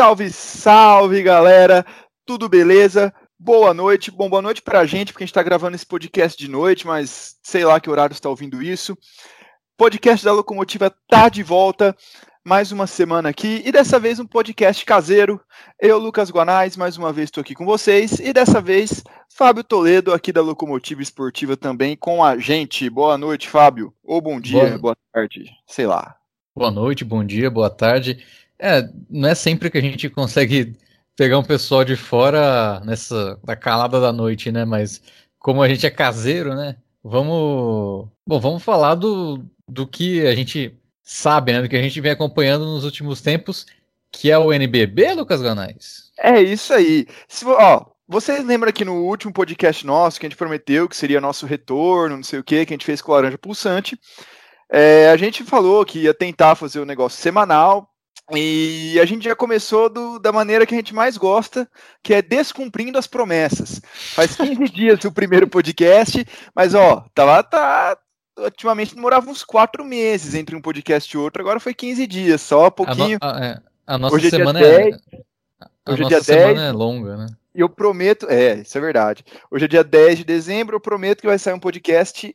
Salve, salve, galera! Tudo beleza? Boa noite. Bom, boa noite pra gente, porque a gente tá gravando esse podcast de noite, mas sei lá que horário está ouvindo isso. Podcast da Locomotiva tá de volta, mais uma semana aqui, e dessa vez um podcast caseiro. Eu, Lucas Guanais, mais uma vez estou aqui com vocês, e dessa vez Fábio Toledo, aqui da Locomotiva Esportiva também, com a gente. Boa noite, Fábio. Ou bom dia, boa, boa tarde, sei lá. Boa noite, bom dia, boa tarde. É, não é sempre que a gente consegue pegar um pessoal de fora nessa da calada da noite, né? Mas como a gente é caseiro, né? Vamos, bom, vamos falar do, do que a gente sabe, né? Do que a gente vem acompanhando nos últimos tempos, que é o NBB, Lucas Ganais. É isso aí. Se, ó, vocês lembram que no último podcast nosso que a gente prometeu que seria nosso retorno, não sei o que, que a gente fez com o Laranja Pulsante. É, a gente falou que ia tentar fazer o um negócio semanal, e a gente já começou do, da maneira que a gente mais gosta, que é descumprindo as promessas. Faz 15 dias o primeiro podcast, mas ó, tá lá, tá. Ultimamente demorava uns 4 meses entre um podcast e outro, agora foi 15 dias, só um pouquinho. A, no, a, é, a nossa Hoje é semana é. 10, a Hoje é nossa é dia semana 10, é longa, né? E eu prometo, é, isso é verdade. Hoje é dia 10 de dezembro, eu prometo que vai sair um podcast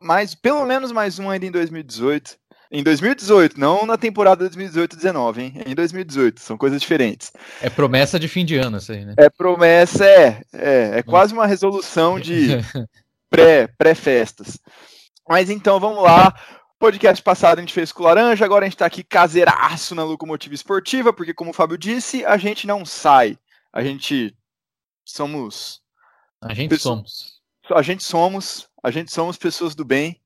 mais, pelo menos mais um ainda em 2018. Em 2018, não na temporada 2018-19, hein? Em 2018, são coisas diferentes. É promessa de fim de ano, isso aí, né? É promessa, é. É, é quase uma resolução de pré-festas. Pré Mas então, vamos lá. Podcast passado a gente fez com Laranja, agora a gente tá aqui caseiraço na locomotiva esportiva, porque como o Fábio disse, a gente não sai. A gente somos. A gente somos. A gente somos. A gente somos pessoas do bem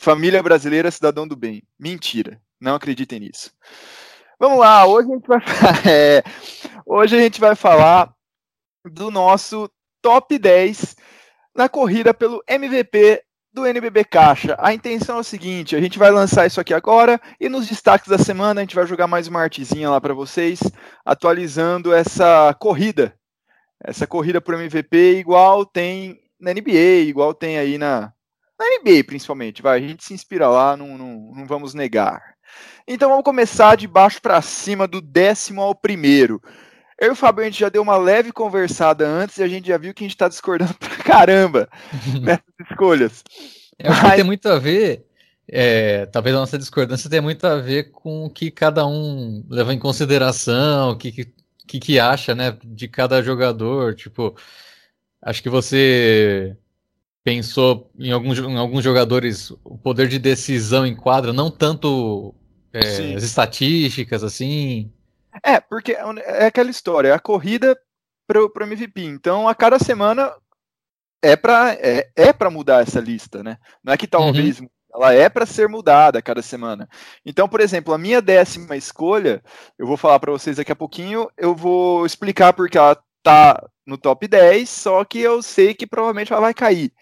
Família brasileira, cidadão do bem. Mentira. Não acreditem nisso. Vamos lá, hoje a gente vai, é, hoje a gente vai falar do nosso top 10 na corrida pelo MVP do NBB Caixa. A intenção é o seguinte: a gente vai lançar isso aqui agora e nos destaques da semana a gente vai jogar mais uma artezinha lá para vocês, atualizando essa corrida. Essa corrida para MVP igual tem na NBA, igual tem aí na, na NBA, principalmente, vai. A gente se inspira lá, não, não, não vamos negar. Então vamos começar de baixo para cima, do décimo ao primeiro. Eu e o Fabio, a gente já deu uma leve conversada antes e a gente já viu que a gente está discordando pra caramba nessas escolhas. Eu acho Mas... que tem muito a ver, é, talvez a nossa discordância tenha muito a ver com o que cada um leva em consideração, o que, que, que acha, né, de cada jogador. Tipo, acho que você pensou em alguns, em alguns jogadores o poder de decisão em quadra, não tanto é, as estatísticas, assim. É, porque é aquela história, é a corrida para o MVP. Então, a cada semana é para é, é pra mudar essa lista, né? Não é que talvez uhum. ela é para ser mudada a cada semana. Então, por exemplo, a minha décima escolha, eu vou falar para vocês daqui a pouquinho, eu vou explicar porque ela tá no top 10, só que eu sei que provavelmente ela vai cair.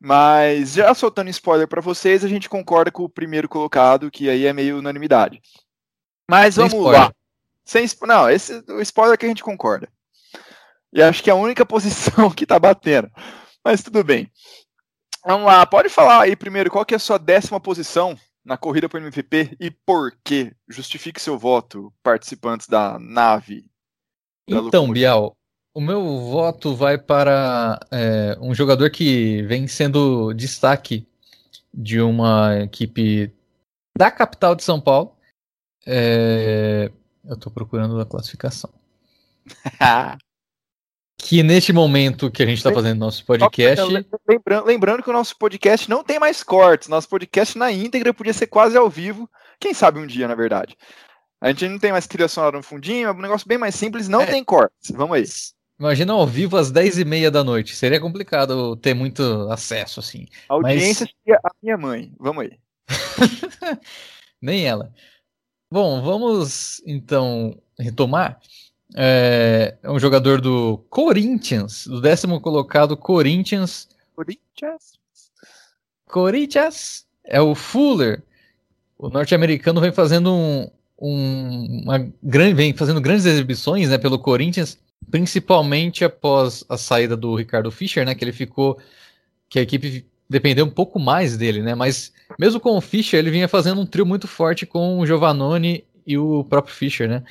Mas já soltando spoiler para vocês, a gente concorda com o primeiro colocado, que aí é meio unanimidade. Mas Sem vamos spoiler. lá. Sem não, esse o spoiler é que a gente concorda. E acho que é a única posição que tá batendo. Mas tudo bem. Vamos lá, pode falar aí primeiro qual que é a sua décima posição na corrida para o MVP e por quê? Justifique seu voto, participantes da nave. Da então, Bial, o meu voto vai para é, um jogador que vem sendo destaque de uma equipe da capital de São Paulo. É, eu estou procurando a classificação. que neste momento que a gente está fazendo nosso podcast. Lembrando, lembrando que o nosso podcast não tem mais cortes. Nosso podcast na íntegra podia ser quase ao vivo. Quem sabe um dia, na verdade. A gente não tem mais trilha sonora no fundinho, é um negócio bem mais simples, não é. tem cortes. Vamos aí. Imagina ao vivo às 10 e meia da noite. Seria complicado ter muito acesso, assim. A audiência Mas... seria a minha mãe. Vamos aí. Nem ela. Bom, vamos então retomar. É, é um jogador do Corinthians, do décimo colocado Corinthians. Corinthians. Corinthians é o Fuller. O norte-americano vem fazendo um, um, uma grande, vem fazendo grandes exibições, né, pelo Corinthians principalmente após a saída do Ricardo Fischer, né, que ele ficou que a equipe dependeu um pouco mais dele, né? Mas mesmo com o Fischer, ele vinha fazendo um trio muito forte com o Giovannone e o próprio Fischer, né?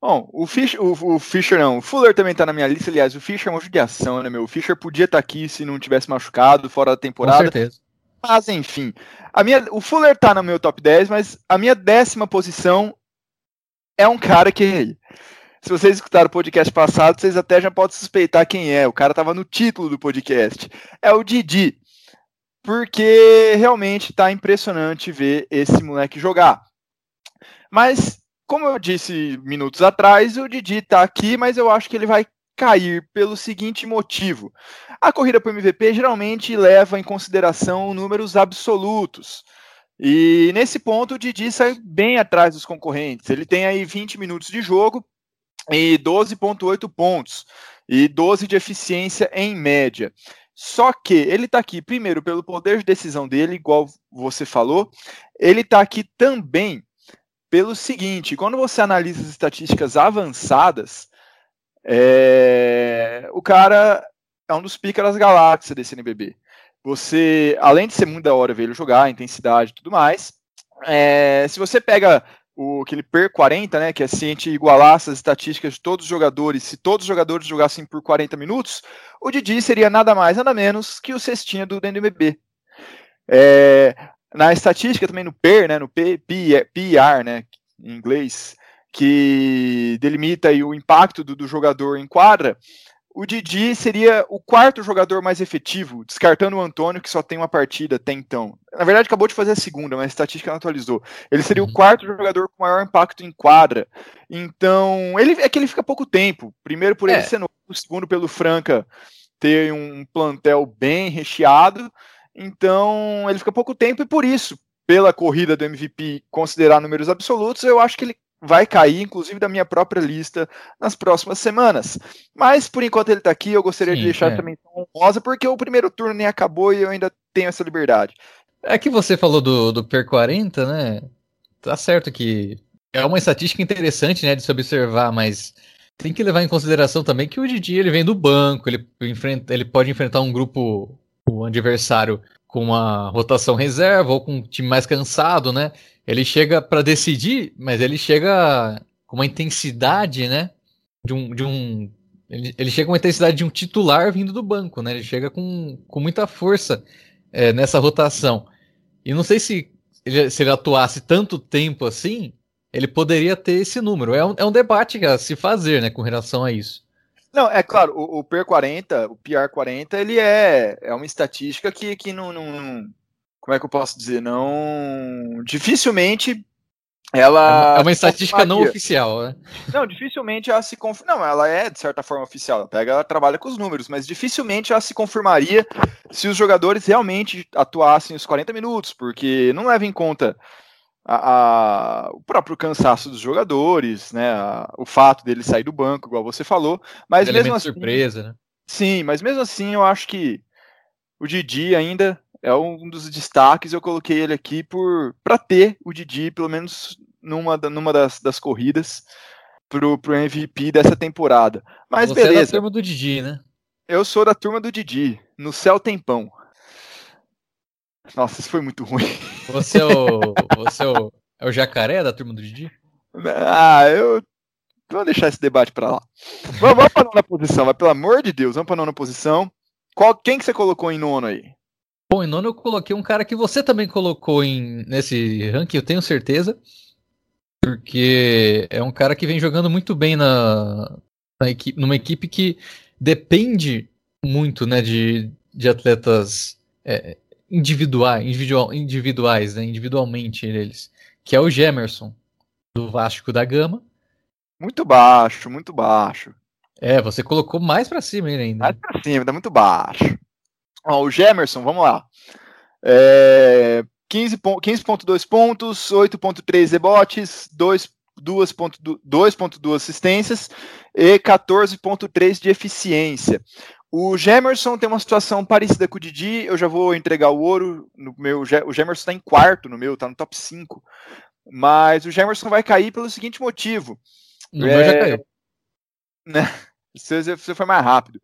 Bom, o Fischer, o, o Fischer não, o Fuller também tá na minha lista, aliás, o Fischer é uma judiação, né, meu? O Fischer podia estar tá aqui se não tivesse machucado, fora da temporada. Com certeza. Mas, enfim, a minha, o Fuller tá no meu top 10, mas a minha décima posição é um cara que se vocês escutaram o podcast passado, vocês até já podem suspeitar quem é. O cara estava no título do podcast. É o Didi. Porque realmente está impressionante ver esse moleque jogar. Mas, como eu disse minutos atrás, o Didi está aqui, mas eu acho que ele vai cair pelo seguinte motivo. A corrida para o MVP geralmente leva em consideração números absolutos. E nesse ponto o Didi sai bem atrás dos concorrentes. Ele tem aí 20 minutos de jogo, e 12,8 pontos e 12 de eficiência em média. Só que ele está aqui, primeiro, pelo poder de decisão dele, igual você falou, ele está aqui também pelo seguinte: quando você analisa as estatísticas avançadas, é... o cara é um dos picas das galáxias desse NBB. Você, além de ser muito da hora ver ele jogar, intensidade e tudo mais, é... se você pega o aquele PER 40, né, que é gente igualasse as estatísticas de todos os jogadores, se todos os jogadores jogassem por 40 minutos, o Didi seria nada mais, nada menos que o cestinha do DNBB. É, na estatística também no PER, né, no P, PER, né, em inglês, que delimita o impacto do, do jogador em quadra, o Didi seria o quarto jogador mais efetivo, descartando o Antônio, que só tem uma partida até então. Na verdade, acabou de fazer a segunda, mas a estatística não atualizou. Ele seria uhum. o quarto jogador com maior impacto em quadra. Então, ele é que ele fica pouco tempo. Primeiro por é. ele ser novo, segundo pelo Franca ter um plantel bem recheado. Então, ele fica pouco tempo e por isso, pela corrida do MVP considerar números absolutos, eu acho que ele vai cair, inclusive, da minha própria lista nas próximas semanas. Mas, por enquanto ele está aqui, eu gostaria Sim, de deixar é. também honrosa, porque o primeiro turno nem acabou e eu ainda tenho essa liberdade. É que você falou do, do PER 40, né? Tá certo que é uma estatística interessante, né, de se observar, mas tem que levar em consideração também que o Didi ele vem do banco, ele, enfrenta, ele pode enfrentar um grupo, o adversário, com uma rotação reserva ou com um time mais cansado, né? Ele chega para decidir, mas ele chega com uma intensidade, né? De um. De um ele, ele, chega com uma intensidade de um titular vindo do banco, né? Ele chega com, com muita força é, nessa rotação. E não sei se ele, se ele atuasse tanto tempo assim, ele poderia ter esse número. É um, é um debate a se fazer, né, com relação a isso. Não, é claro, o, o PR40, o PR40, ele é, é uma estatística que, que não, não, como é que eu posso dizer? Não. Dificilmente ela. É uma estatística não oficial, né? Não, dificilmente ela se conf... Não, ela é de certa forma oficial. Ela pega, ela trabalha com os números, mas dificilmente ela se confirmaria se os jogadores realmente atuassem os 40 minutos, porque não leva em conta a, a, o próprio cansaço dos jogadores, né? A, o fato dele sair do banco, igual você falou. Mas mesmo assim. surpresa, né? Sim, mas mesmo assim eu acho que o Didi ainda é um dos destaques. Eu coloquei ele aqui por para ter o Didi, pelo menos numa, numa das, das corridas, pro, pro MVP dessa temporada. Mas Você beleza. É da turma do Didi, né? Eu sou da turma do Didi, no céu tempão. Nossa, isso foi muito ruim. Você é o, você é o, é o jacaré da turma do Didi? Ah, eu. Vamos deixar esse debate para lá. Vamos, vamos para nona posição, mas pelo amor de Deus, vamos para nona posição. Qual, quem que você colocou em nono aí? Bom, em nono eu coloquei um cara que você também colocou em, nesse ranking, eu tenho certeza. Porque é um cara que vem jogando muito bem na, na equipe, numa equipe que depende muito né, de, de atletas é, individuais, individual, individuais, né, individualmente eles. Que é o Gemerson, do Vasco da Gama. Muito baixo, muito baixo. É, você colocou mais para cima ele ainda. Mais pra cima, tá muito baixo. Ó, o Gemerson, vamos lá. É, 15.2 15 pontos, 8.3 rebotes, 2.2 assistências e 14.3 de eficiência. O Gemerson tem uma situação parecida com o Didi, eu já vou entregar o ouro no meu, o Gemerson está em quarto no meu, está no top 5. Mas o Gemerson vai cair pelo seguinte motivo. No é, meu já caiu. Né, você, você foi mais rápido.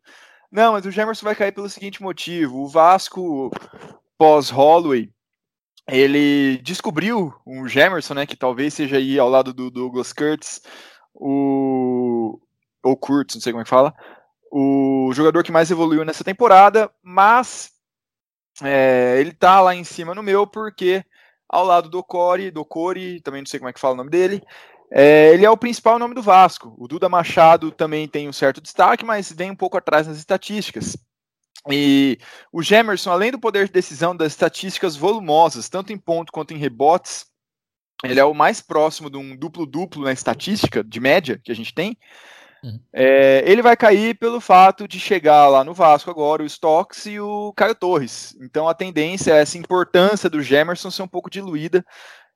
Não, mas o Gemerson vai cair pelo seguinte motivo: o Vasco pós-Holloway ele descobriu um Gemerson, né, que talvez seja aí ao lado do Douglas Kurtz o ou Kurtz, não sei como é que fala, o jogador que mais evoluiu nessa temporada, mas é, ele tá lá em cima no meu porque ao lado do Core, do Core, também não sei como é que fala o nome dele, é, ele é o principal nome do Vasco. O Duda Machado também tem um certo destaque, mas vem um pouco atrás nas estatísticas. E o Gemerson, além do poder de decisão das estatísticas volumosas, tanto em ponto quanto em rebotes, ele é o mais próximo de um duplo-duplo na estatística de média que a gente tem. Uhum. É, ele vai cair pelo fato de chegar lá no Vasco agora o Stocks e o Caio Torres. Então a tendência é essa importância do Gemerson ser um pouco diluída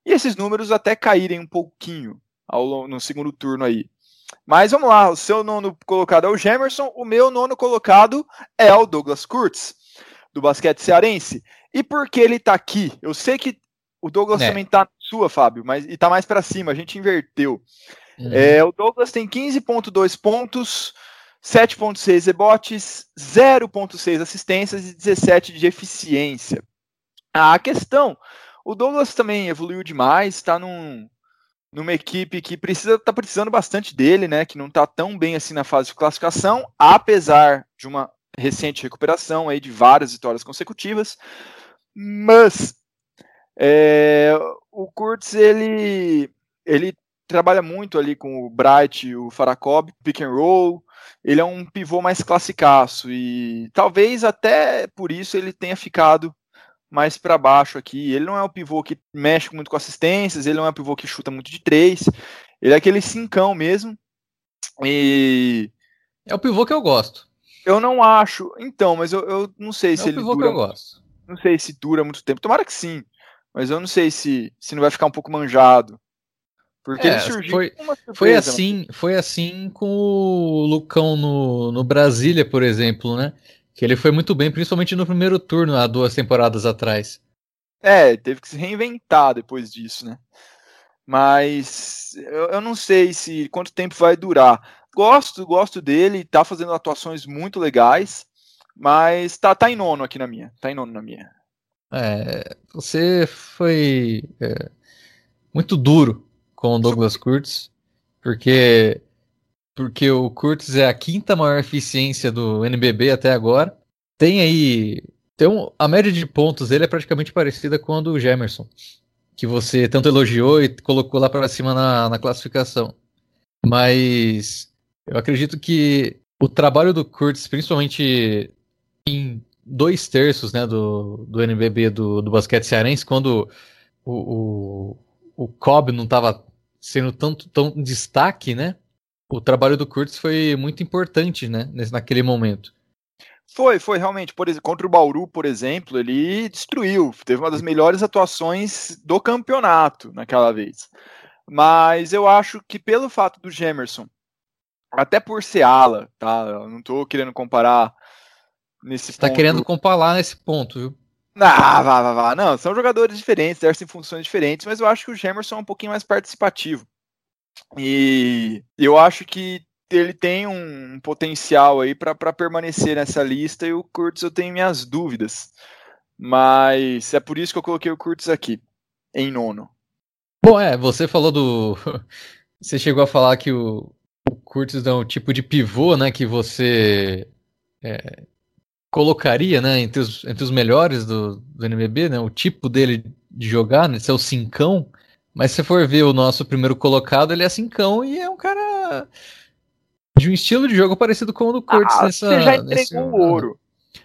e esses números até caírem um pouquinho ao, no segundo turno aí. Mas vamos lá, o seu nono colocado é o Gemerson, o meu nono colocado é o Douglas Kurtz, do basquete cearense. E por que ele tá aqui? Eu sei que o Douglas é. também tá na sua, Fábio, mas e tá mais para cima, a gente inverteu. Uhum. É, o Douglas tem 15,2 pontos, 7,6 rebotes, 0,6 assistências e 17 de eficiência. A questão, o Douglas também evoluiu demais, está num, numa equipe que precisa tá precisando bastante dele, né? Que não está tão bem assim na fase de classificação, apesar de uma recente recuperação aí de várias vitórias consecutivas. Mas é, o Kurtz ele ele trabalha muito ali com o Bright e o Farakob, pick and roll. Ele é um pivô mais classicaço e talvez até por isso ele tenha ficado mais para baixo aqui. Ele não é um pivô que mexe muito com assistências, ele não é um pivô que chuta muito de três. Ele é aquele cincão mesmo. E é o pivô que eu gosto. Eu não acho. Então, mas eu, eu não sei é se ele dura. Não sei se dura muito tempo. Tomara que sim. Mas eu não sei se, se não vai ficar um pouco manjado. Porque é, ele surgiu foi, foi assim, foi assim com o Lucão no, no Brasília, por exemplo, né? Que ele foi muito bem, principalmente no primeiro turno, há duas temporadas atrás. É, teve que se reinventar depois disso, né? Mas eu, eu não sei se quanto tempo vai durar. Gosto, gosto dele, tá fazendo atuações muito legais, mas tá, tá em nono aqui na minha. Tá em nono na minha. É, você foi é, muito duro com o Douglas Kurtz, porque porque o Kurtz é a quinta maior eficiência do NBB até agora. Tem aí um, a média de pontos dele é praticamente parecida com a do Gemerson, que você tanto elogiou e colocou lá para cima na, na classificação. Mas eu acredito que o trabalho do Kurtz, principalmente em dois terços né, do, do NBB do, do basquete cearense, quando o, o, o Cobb não estava sendo tanto tão destaque, né? O trabalho do Kurtz foi muito importante, né? Naquele momento. Foi, foi realmente. Por exemplo, contra o Bauru, por exemplo, ele destruiu. Teve uma das melhores atuações do campeonato naquela vez. Mas eu acho que pelo fato do Gemerson, até por ser ala, tá? Eu não tô querendo comparar nesse Você tá ponto. tá querendo comparar nesse ponto, viu? Ah, vá, vá, vá. Não, são jogadores diferentes, exercem funções diferentes, mas eu acho que o Gemerson é um pouquinho mais participativo. E eu acho que ele tem um potencial aí para permanecer nessa lista e o Kurtz eu tenho minhas dúvidas. Mas é por isso que eu coloquei o Kurtz aqui, em nono. Bom, é, você falou do. Você chegou a falar que o, o Kurtz é um tipo de pivô, né? Que você é, colocaria, né, entre os, entre os melhores do, do NBB, né, o tipo dele de jogar, né, ser o cincão, mas se for ver o nosso primeiro colocado, ele é cincão e é um cara de um estilo de jogo parecido com o do Curtis ah, nessa... Você já entregou nesse... o ouro.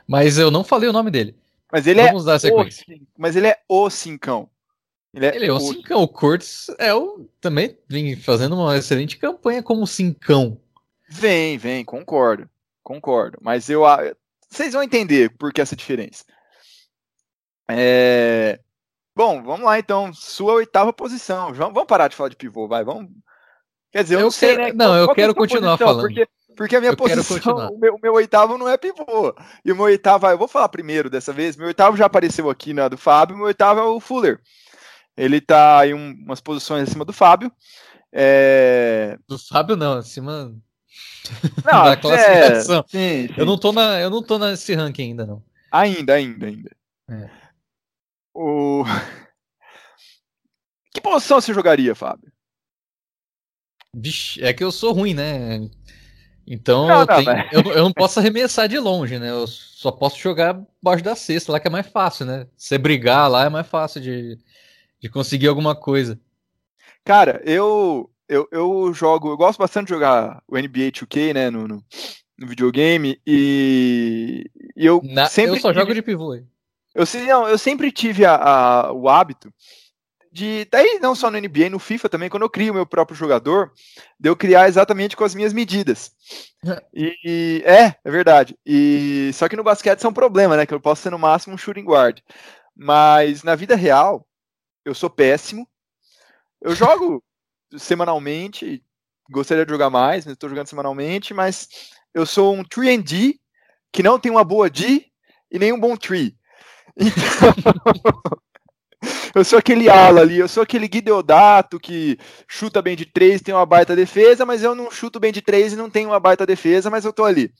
Mas eu não falei o nome dele. Mas ele Vamos é dar sequência. O, mas ele é o cincão. Ele é, ele é o, o cincão. O Curtis é o também vem fazendo uma excelente campanha como cincão. Vem, vem, concordo. Concordo. Mas eu vocês vão entender por que essa diferença. É... Bom, vamos lá então. Sua oitava posição. Vamos parar de falar de pivô, vai. Vamos. Quer dizer, eu, eu não sei, né? Não, eu quero continuar posição? falando. Porque, porque a minha eu posição, o meu, o meu, oitavo não é pivô. E o meu oitavo, eu vou falar primeiro dessa vez. Meu oitavo já apareceu aqui na do Fábio. Meu oitavo é o Fuller. Ele tá em um, umas posições acima do Fábio. É... Do Fábio não, acima não, da classificação. É, sim, sim. Eu não tô na, eu não tô nesse ranking ainda não. Ainda, ainda, ainda. É. O que posição você jogaria, Fábio? Vixe, é que eu sou ruim, né? Então não, eu, não, tenho, eu, eu, não posso arremessar de longe, né? Eu só posso jogar baixo da cesta lá, que é mais fácil, né? Você brigar lá é mais fácil de, de conseguir alguma coisa. Cara, eu, eu, eu jogo, eu gosto bastante de jogar o NBA 2K, né? No, no, no videogame, e, e eu Na, sempre. Eu só jogo de pivô. Eu, não, eu sempre tive a, a, o hábito de. Daí não só no NBA, no FIFA também, quando eu crio o meu próprio jogador, de eu criar exatamente com as minhas medidas. E, e, é, é verdade. E só que no basquete isso é um problema, né? Que eu posso ser no máximo um shooting guard. Mas na vida real, eu sou péssimo. Eu jogo semanalmente, gostaria de jogar mais, mas estou jogando semanalmente, mas eu sou um 3D que não tem uma boa D e nem um bom tree. Eu sou aquele ala ali, eu sou aquele Guideodato que chuta bem de três, tem uma baita defesa, mas eu não chuto bem de três e não tenho uma baita defesa, mas eu tô ali.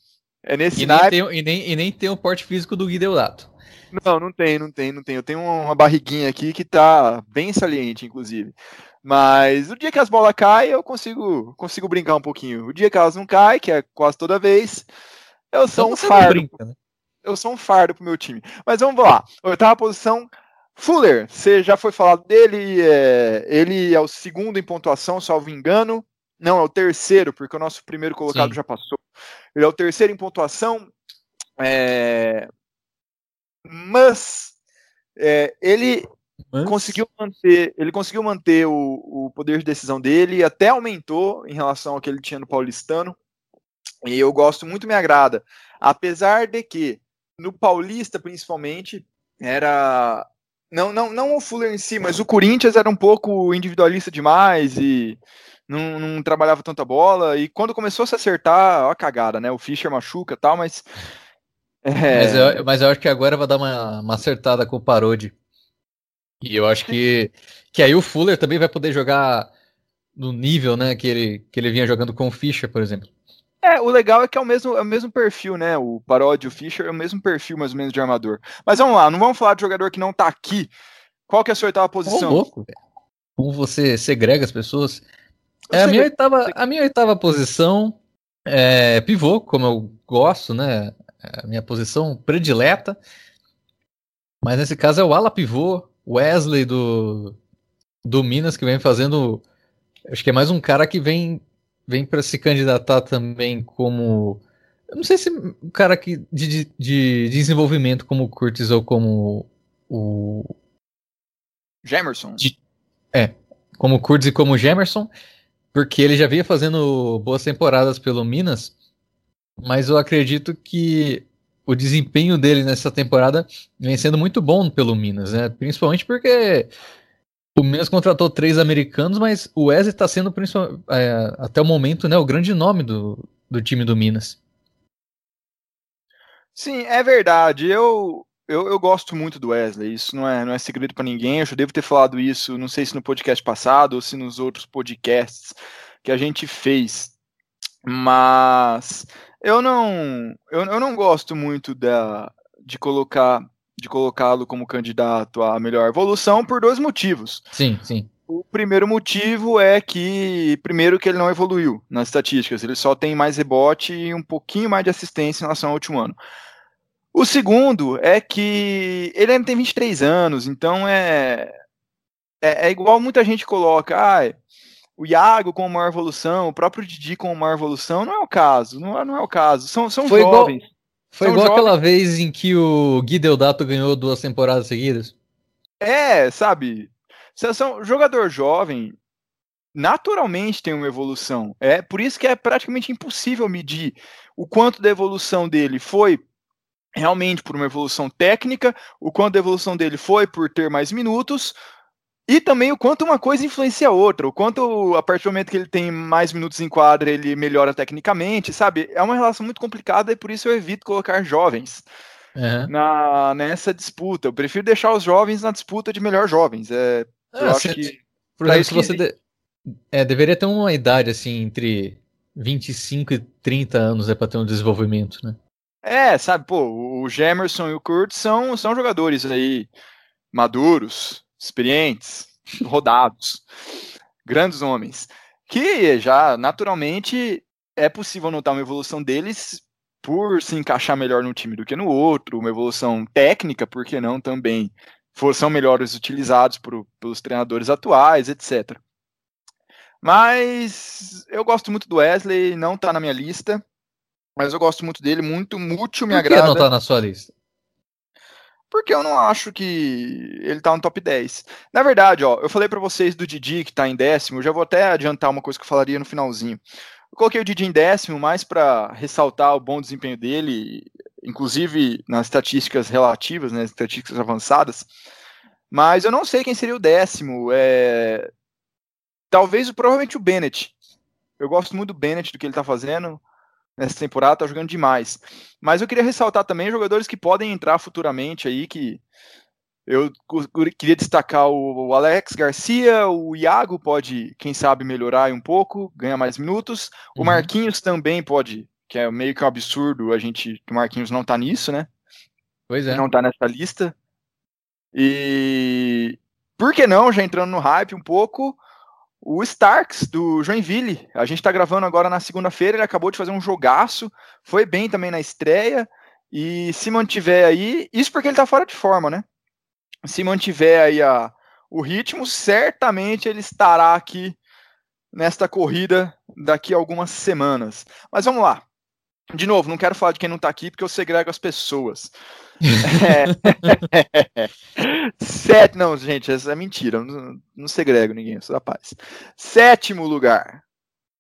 É nesse e nem, tem, e, nem, e nem tem o porte físico do Guideodato. Não, não tem, não tem, não tem. Eu tenho uma barriguinha aqui que tá bem saliente, inclusive. Mas o dia que as bolas caem, eu consigo, consigo brincar um pouquinho. O dia que elas não caem, que é quase toda vez, eu sou então um fardo. Brinca, né? Eu sou um fardo pro meu time. Mas vamos lá. Oitava posição, Fuller, você já foi falado dele, é, ele é o segundo em pontuação, salvo engano. Não, é o terceiro, porque o nosso primeiro colocado Sim. já passou. Ele é o terceiro em pontuação. É, mas é, ele mas... conseguiu manter, ele conseguiu manter o, o poder de decisão dele, até aumentou em relação ao que ele tinha no Paulistano. E eu gosto muito, me agrada. Apesar de que no Paulista, principalmente, era não, não, não o Fuller em si, mas o Corinthians era um pouco individualista demais e não, não trabalhava tanta bola. E quando começou a se acertar, ó a cagada, né? O Fischer machuca e tal, mas. É... Mas, eu, mas eu acho que agora vai dar uma, uma acertada com o Parodi. E eu acho que, que aí o Fuller também vai poder jogar no nível né, que, ele, que ele vinha jogando com o Fischer, por exemplo. É, o legal é que é o mesmo, é o mesmo perfil, né? O Paródia e o Fischer é o mesmo perfil, mais ou menos, de armador. Mas vamos lá, não vamos falar de jogador que não tá aqui. Qual que é a sua oitava posição? Ô, louco, Como você segrega as pessoas. É, a, minha oitava, a minha oitava posição é pivô, como eu gosto, né? É a minha posição predileta. Mas nesse caso é o ala pivô, Wesley do, do Minas, que vem fazendo. Acho que é mais um cara que vem vem para se candidatar também como. Eu não sei se um cara que, de, de desenvolvimento como o Curtis ou como o. Gemerson. De, é, como o Curtis e como o Gemerson, porque ele já vinha fazendo boas temporadas pelo Minas, mas eu acredito que o desempenho dele nessa temporada vem sendo muito bom pelo Minas, né? Principalmente porque o Minas contratou três americanos, mas o Wesley está sendo, é, até o momento, né, o grande nome do, do time do Minas. Sim, é verdade. Eu, eu, eu gosto muito do Wesley. Isso não é, não é segredo para ninguém. Eu já devo ter falado isso, não sei se no podcast passado ou se nos outros podcasts que a gente fez. Mas eu não, eu, eu não gosto muito da, de colocar de colocá-lo como candidato à melhor evolução por dois motivos. Sim, sim. O primeiro motivo é que, primeiro, que ele não evoluiu nas estatísticas, ele só tem mais rebote e um pouquinho mais de assistência em relação ao último ano. O segundo é que ele ainda tem 23 anos, então é, é, é igual muita gente coloca, ah, o Iago com maior evolução, o próprio Didi com maior evolução, não é o caso, não é, não é o caso, são, são Foi jovens. Igual foi igual jovens... aquela vez em que o Gui Deodato ganhou duas temporadas seguidas. É, sabe? São jogador jovem naturalmente tem uma evolução. É por isso que é praticamente impossível medir o quanto da evolução dele foi realmente por uma evolução técnica, o quanto da evolução dele foi por ter mais minutos, e também o quanto uma coisa influencia a outra, o quanto a partir do momento que ele tem mais minutos em quadra ele melhora tecnicamente, sabe? É uma relação muito complicada e por isso eu evito colocar jovens uhum. na, nessa disputa. Eu prefiro deixar os jovens na disputa de melhor jovens. É, ah, eu acho que. Por exemplo, se você. De, é, deveria ter uma idade assim entre 25 e 30 anos é para ter um desenvolvimento, né? É, sabe, pô, o Gemerson e o Kurt são, são jogadores aí maduros, experientes, rodados, grandes homens. que já naturalmente é possível notar uma evolução deles por se encaixar melhor num time do que no outro, uma evolução técnica, por que não também, são melhores utilizados por, pelos treinadores atuais, etc. Mas eu gosto muito do Wesley, não tá na minha lista, mas eu gosto muito dele, muito, muito me agrada. Por que não tá na sua lista? Porque eu não acho que ele tá no top 10. Na verdade, ó, eu falei para vocês do Didi que tá em décimo, eu já vou até adiantar uma coisa que eu falaria no finalzinho. Eu coloquei o Didi em décimo mais para ressaltar o bom desempenho dele, inclusive nas estatísticas relativas, né, estatísticas avançadas. Mas eu não sei quem seria o décimo. É... Talvez, provavelmente o Bennett. Eu gosto muito do Bennett, do que ele está fazendo nessa temporada, tá jogando demais. Mas eu queria ressaltar também jogadores que podem entrar futuramente aí, que eu queria destacar o Alex Garcia, o Iago pode, quem sabe, melhorar um pouco, ganhar mais minutos. O uhum. Marquinhos também pode, que é meio que um absurdo a gente, o Marquinhos não tá nisso, né? Pois é. Não tá nessa lista. E por que não, já entrando no hype um pouco, o Starks do Joinville. A gente tá gravando agora na segunda-feira, ele acabou de fazer um jogaço, foi bem também na estreia. E se mantiver aí, isso porque ele tá fora de forma, né? se mantiver aí a, o ritmo, certamente ele estará aqui nesta corrida daqui a algumas semanas. Mas vamos lá. De novo, não quero falar de quem não está aqui porque eu segrego as pessoas. Sete, não, gente, essa é mentira. Não, não segrego ninguém, sou da paz. Sétimo lugar.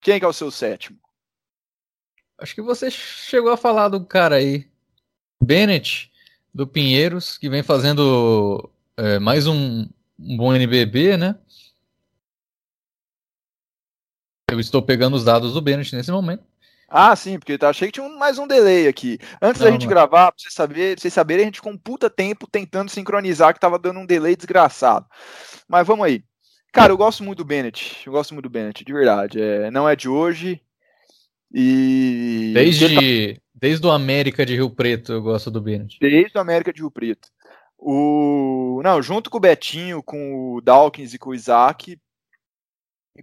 Quem que é o seu sétimo? Acho que você chegou a falar do cara aí. Bennett do Pinheiros, que vem fazendo é, mais um, um bom NBB, né? Eu estou pegando os dados do Bennett nesse momento. Ah, sim, porque eu achei que tinha um, mais um delay aqui. Antes não, da gente não. gravar, pra vocês, saber, vocês saberem, a gente com um puta tempo tentando sincronizar, que tava dando um delay desgraçado. Mas vamos aí. Cara, eu gosto muito do Bennett. Eu gosto muito do Bennett, de verdade. É, não é de hoje. E. Desde, desde o América de Rio Preto eu gosto do Bennett. Desde o América de Rio Preto. O... Não, junto com o Betinho, com o Dawkins e com o Isaac,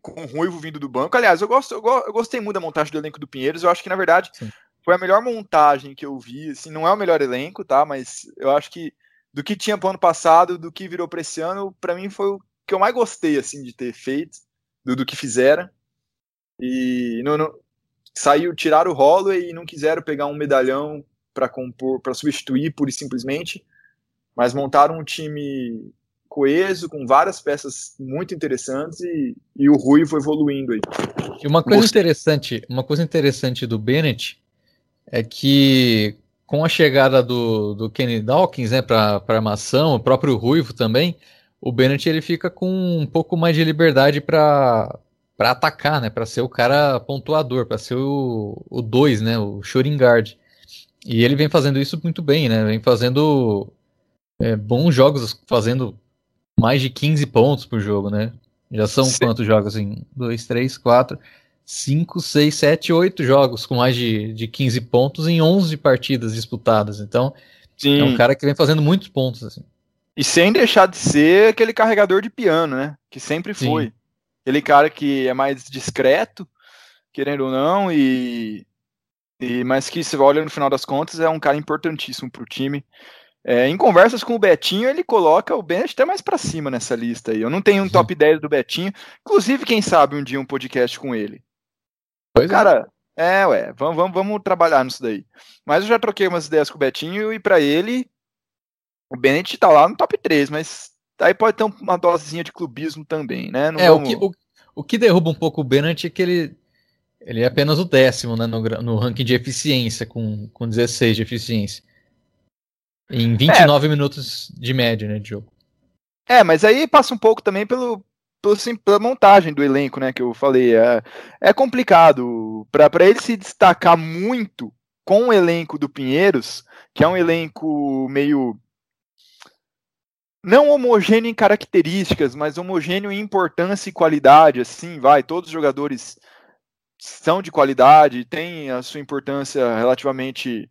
com o Ruivo vindo do banco. Aliás, eu, gosto, eu, gostei muito da montagem do elenco do Pinheiros. Eu acho que, na verdade, Sim. foi a melhor montagem que eu vi. Assim, não é o melhor elenco, tá? Mas eu acho que do que tinha pro ano passado, do que virou pra esse ano, pra mim foi o que eu mais gostei, assim, de ter feito, do, do que fizeram. E não, não, saiu, tiraram o rolo e não quiseram pegar um medalhão para compor, para substituir pura e simplesmente, mas montaram um time coeso, com várias peças muito interessantes e, e o Rui foi evoluindo aí. E uma coisa interessante, uma coisa interessante do Bennett é que com a chegada do, do Kenny Dawkins, né, para armação, o próprio Ruivo também, o Bennett ele fica com um pouco mais de liberdade para para atacar, né, para ser o cara pontuador, para ser o 2, né, o shooting guard. E ele vem fazendo isso muito bem, né? Vem fazendo é, bons jogos, fazendo mais de 15 pontos por jogo, né? Já são Sim. quantos jogos assim? 2, 3, 4, 5, 6, 7, 8 jogos com mais de, de 15 pontos em 11 partidas disputadas. Então, Sim. é um cara que vem fazendo muitos pontos. Assim. E sem deixar de ser aquele carregador de piano, né? Que sempre foi. Sim. Aquele cara que é mais discreto, querendo ou não, e, e mas que se olha no final das contas é um cara importantíssimo para o time. É, em conversas com o Betinho, ele coloca o Bennett até mais para cima nessa lista aí. Eu não tenho um top 10 do Betinho. Inclusive, quem sabe um dia um podcast com ele. Pois é. Cara, é, é ué, vamos, vamos, vamos trabalhar nisso daí. Mas eu já troquei umas ideias com o Betinho e para ele, o Bennett tá lá no top 3, mas aí pode ter uma dosezinha de clubismo também, né? Não é, vamos... o, que, o, o que derruba um pouco o Bennett é que ele, ele é apenas o décimo né, no, no ranking de eficiência, com, com 16 de eficiência. Em 29 é. minutos de média, né, de jogo. É, mas aí passa um pouco também pelo, pelo assim, pela montagem do elenco, né, que eu falei. É, é complicado. Para ele se destacar muito com o elenco do Pinheiros, que é um elenco meio. Não homogêneo em características, mas homogêneo em importância e qualidade, assim, vai. Todos os jogadores são de qualidade, têm a sua importância relativamente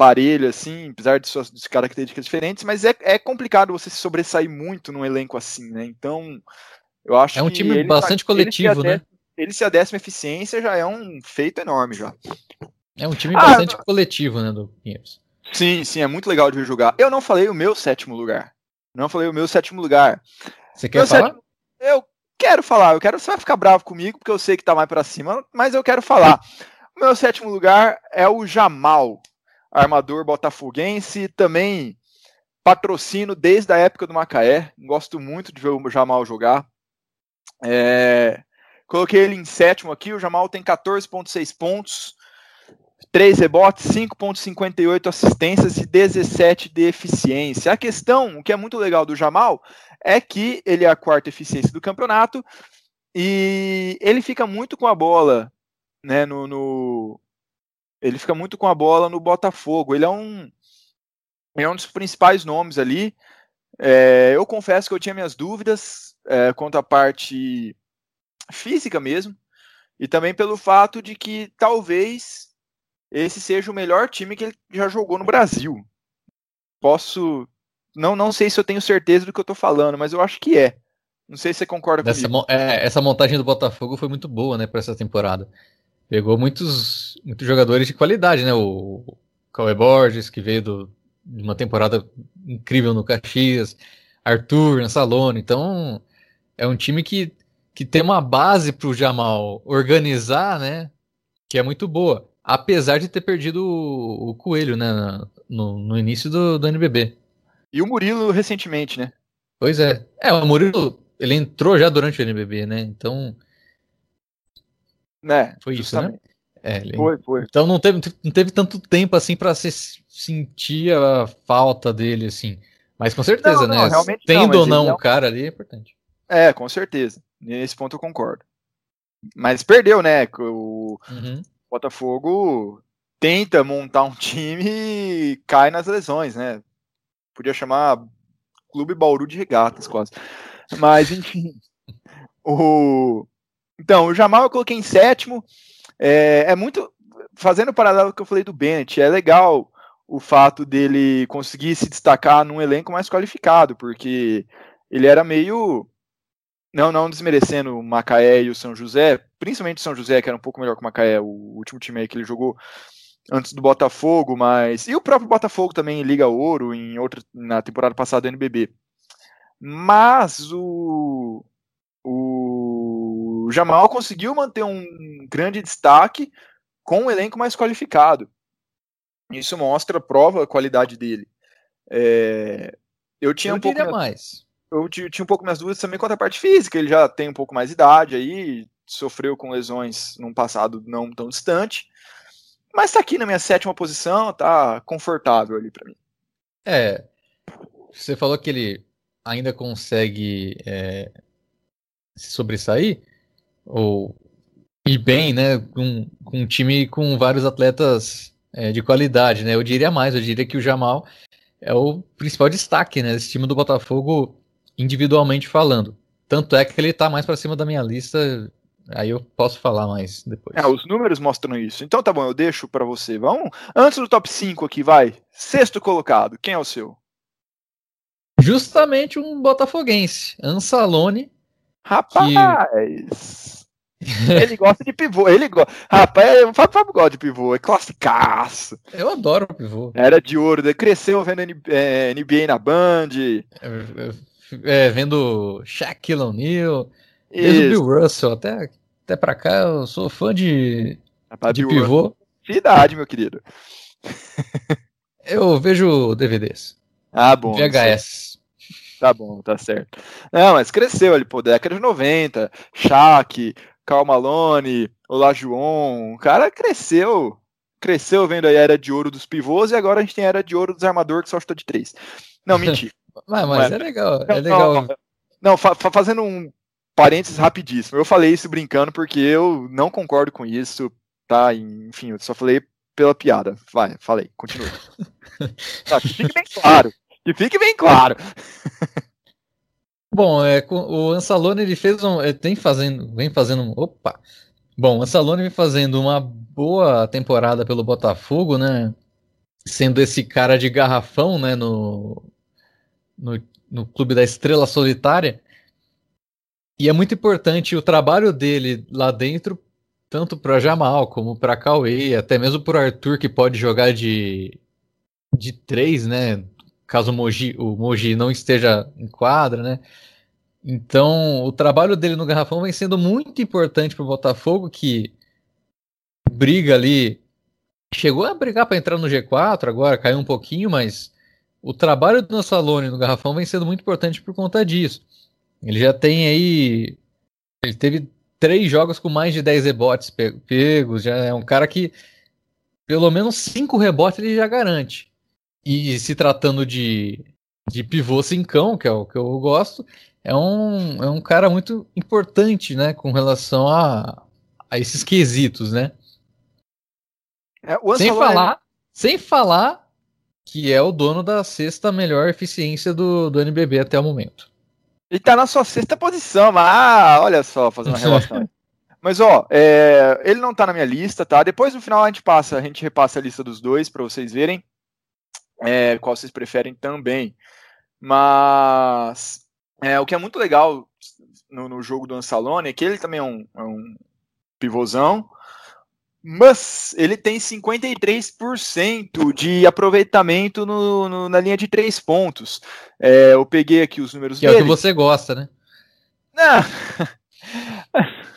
parelho, assim, apesar de suas de características diferentes, mas é, é complicado você se sobressair muito num elenco assim, né? Então, eu acho É um time tá bastante tá, coletivo, ele né? ele ser a décima eficiência já é um feito enorme já. É um time ah, bastante coletivo, né, do Pinheiros. Sim, sim, é muito legal de ver jogar. Eu não falei o meu sétimo lugar. Não falei o meu sétimo lugar. Você quer meu falar? Sétimo, eu quero falar. Eu quero. Você vai ficar bravo comigo porque eu sei que tá mais para cima, mas eu quero falar. O meu sétimo lugar é o Jamal, armador botafoguense, também patrocino desde a época do Macaé. Gosto muito de ver o Jamal jogar. É, coloquei ele em sétimo aqui. O Jamal tem 14,6 pontos, 3 rebotes, 5,58 assistências e 17 de eficiência. A questão, o que é muito legal do Jamal, é que ele é a quarta eficiência do campeonato e ele fica muito com a bola, né, no, no ele fica muito com a bola no Botafogo. Ele é um é um dos principais nomes ali. É, eu confesso que eu tinha minhas dúvidas é, quanto à parte física mesmo, e também pelo fato de que talvez esse seja o melhor time que ele já jogou no Brasil. Posso. Não, não sei se eu tenho certeza do que eu estou falando, mas eu acho que é. Não sei se você concorda essa, comigo. É, essa montagem do Botafogo foi muito boa, né, para essa temporada. Pegou muitos, muitos jogadores de qualidade, né? O Cauê Borges, que veio do, de uma temporada incrível no Caxias, Arthur, Ansalone. Então, é um time que, que tem uma base para o Jamal organizar, né? Que é muito boa. Apesar de ter perdido o, o Coelho, né? No, no início do, do NBB. E o Murilo recentemente, né? Pois é. É, o Murilo, ele entrou já durante o NBB, né? Então. Né foi isso, né? É, ele... Foi, foi. Então não teve, não teve tanto tempo assim para se sentir a falta dele, assim. Mas com certeza, não, não, né? Tendo não, ou não o cara ali é importante. É, com certeza. Nesse ponto eu concordo. Mas perdeu, né? O uhum. Botafogo tenta montar um time e cai nas lesões, né? Podia chamar Clube Bauru de Regatas, quase. Mas, enfim. o... Então, o Jamal eu coloquei em sétimo. É, é muito. Fazendo o paralelo que eu falei do Bennett, é legal o fato dele conseguir se destacar num elenco mais qualificado, porque ele era meio. Não, não desmerecendo o Macaé e o São José, principalmente o São José, que era um pouco melhor que o Macaé, o último time aí que ele jogou antes do Botafogo, mas. E o próprio Botafogo também em Liga Ouro, em outra, na temporada passada do NBB. Mas o. O Jamal conseguiu manter um grande destaque com um elenco mais qualificado. Isso mostra, prova a qualidade dele. É, eu tinha eu um pouco mais. Eu tinha um pouco minhas dúvidas também quanto à parte física. Ele já tem um pouco mais de idade aí, sofreu com lesões num passado não tão distante. Mas tá aqui na minha sétima posição, tá confortável ali para mim. É. Você falou que ele ainda consegue é, se sobressair, ou ir bem, né? Com, com um time com vários atletas é, de qualidade, né? Eu diria mais, eu diria que o Jamal é o principal destaque, né? Desse time do Botafogo, individualmente falando. Tanto é que ele tá mais para cima da minha lista. Aí eu posso falar mais depois. É, os números mostram isso. Então tá bom, eu deixo para você. Vamos. Antes do top 5 aqui, vai. Sexto colocado. Quem é o seu? Justamente um botafoguense, Ansalone. Rapaz! Que... Ele gosta de pivô. Ele gosta. Rapaz, o Fábio gosta de pivô. É classicaço. Eu adoro pivô. Era de ouro. Né? Cresceu vendo NBA é, na Band. É, é, vendo Shaquille O'Neal. Desde o Bill Russell. Até, até pra cá eu sou fã de, Rapaz, de pivô. Que idade, meu querido. eu vejo DVDs. Ah, bom. VHS. Tá bom, tá certo. Não, mas cresceu ali, pô, década de 90, Shaq, Karl Malone, Olajuwon, o cara cresceu, cresceu vendo a era de ouro dos pivôs e agora a gente tem a era de ouro dos armadores que só chuta de três. Não, mentira. mas, mas é. é. legal, é legal. Não, não fa fazendo um parênteses rapidíssimo, eu falei isso brincando porque eu não concordo com isso, tá? Enfim, eu só falei pela piada. Vai, falei, continua. tá, que fique bem claro. Que fique bem claro. Bom, é, o Ansalone ele fez um, ele tem fazendo, vem fazendo, opa. Bom, o Ansalone vem fazendo uma boa temporada pelo Botafogo, né? Sendo esse cara de garrafão, né, no, no, no clube da Estrela Solitária. E é muito importante o trabalho dele lá dentro, tanto para Jamal como para Cauê, até mesmo para Arthur, que pode jogar de, de três, né? Caso o Moji, o Moji não esteja em quadra, né? Então, o trabalho dele no Garrafão vem sendo muito importante para o Botafogo, que briga ali. Chegou a brigar para entrar no G4, agora caiu um pouquinho, mas o trabalho do Nassalone no Garrafão vem sendo muito importante por conta disso. Ele já tem aí. Ele teve três jogos com mais de 10 rebotes pegos. Já é um cara que pelo menos cinco rebotes ele já garante. E se tratando de, de pivô cincão, que é o que eu gosto, é um, é um cara muito importante, né, com relação a, a esses quesitos, né? É, sem falar, sem falar que é o dono da sexta melhor eficiência do, do NBB até o momento. Ele tá na sua sexta posição, mas ah, olha só, fazendo uma relação. Mas ó, é, ele não tá na minha lista, tá? Depois no final a gente passa, a gente repassa a lista dos dois para vocês verem é, qual vocês preferem também. Mas é, o que é muito legal no, no jogo do Ansalone é que ele também é um, é um pivôzão, mas ele tem 53% de aproveitamento no, no, na linha de três pontos. É, eu peguei aqui os números que dele. é o que você gosta, né?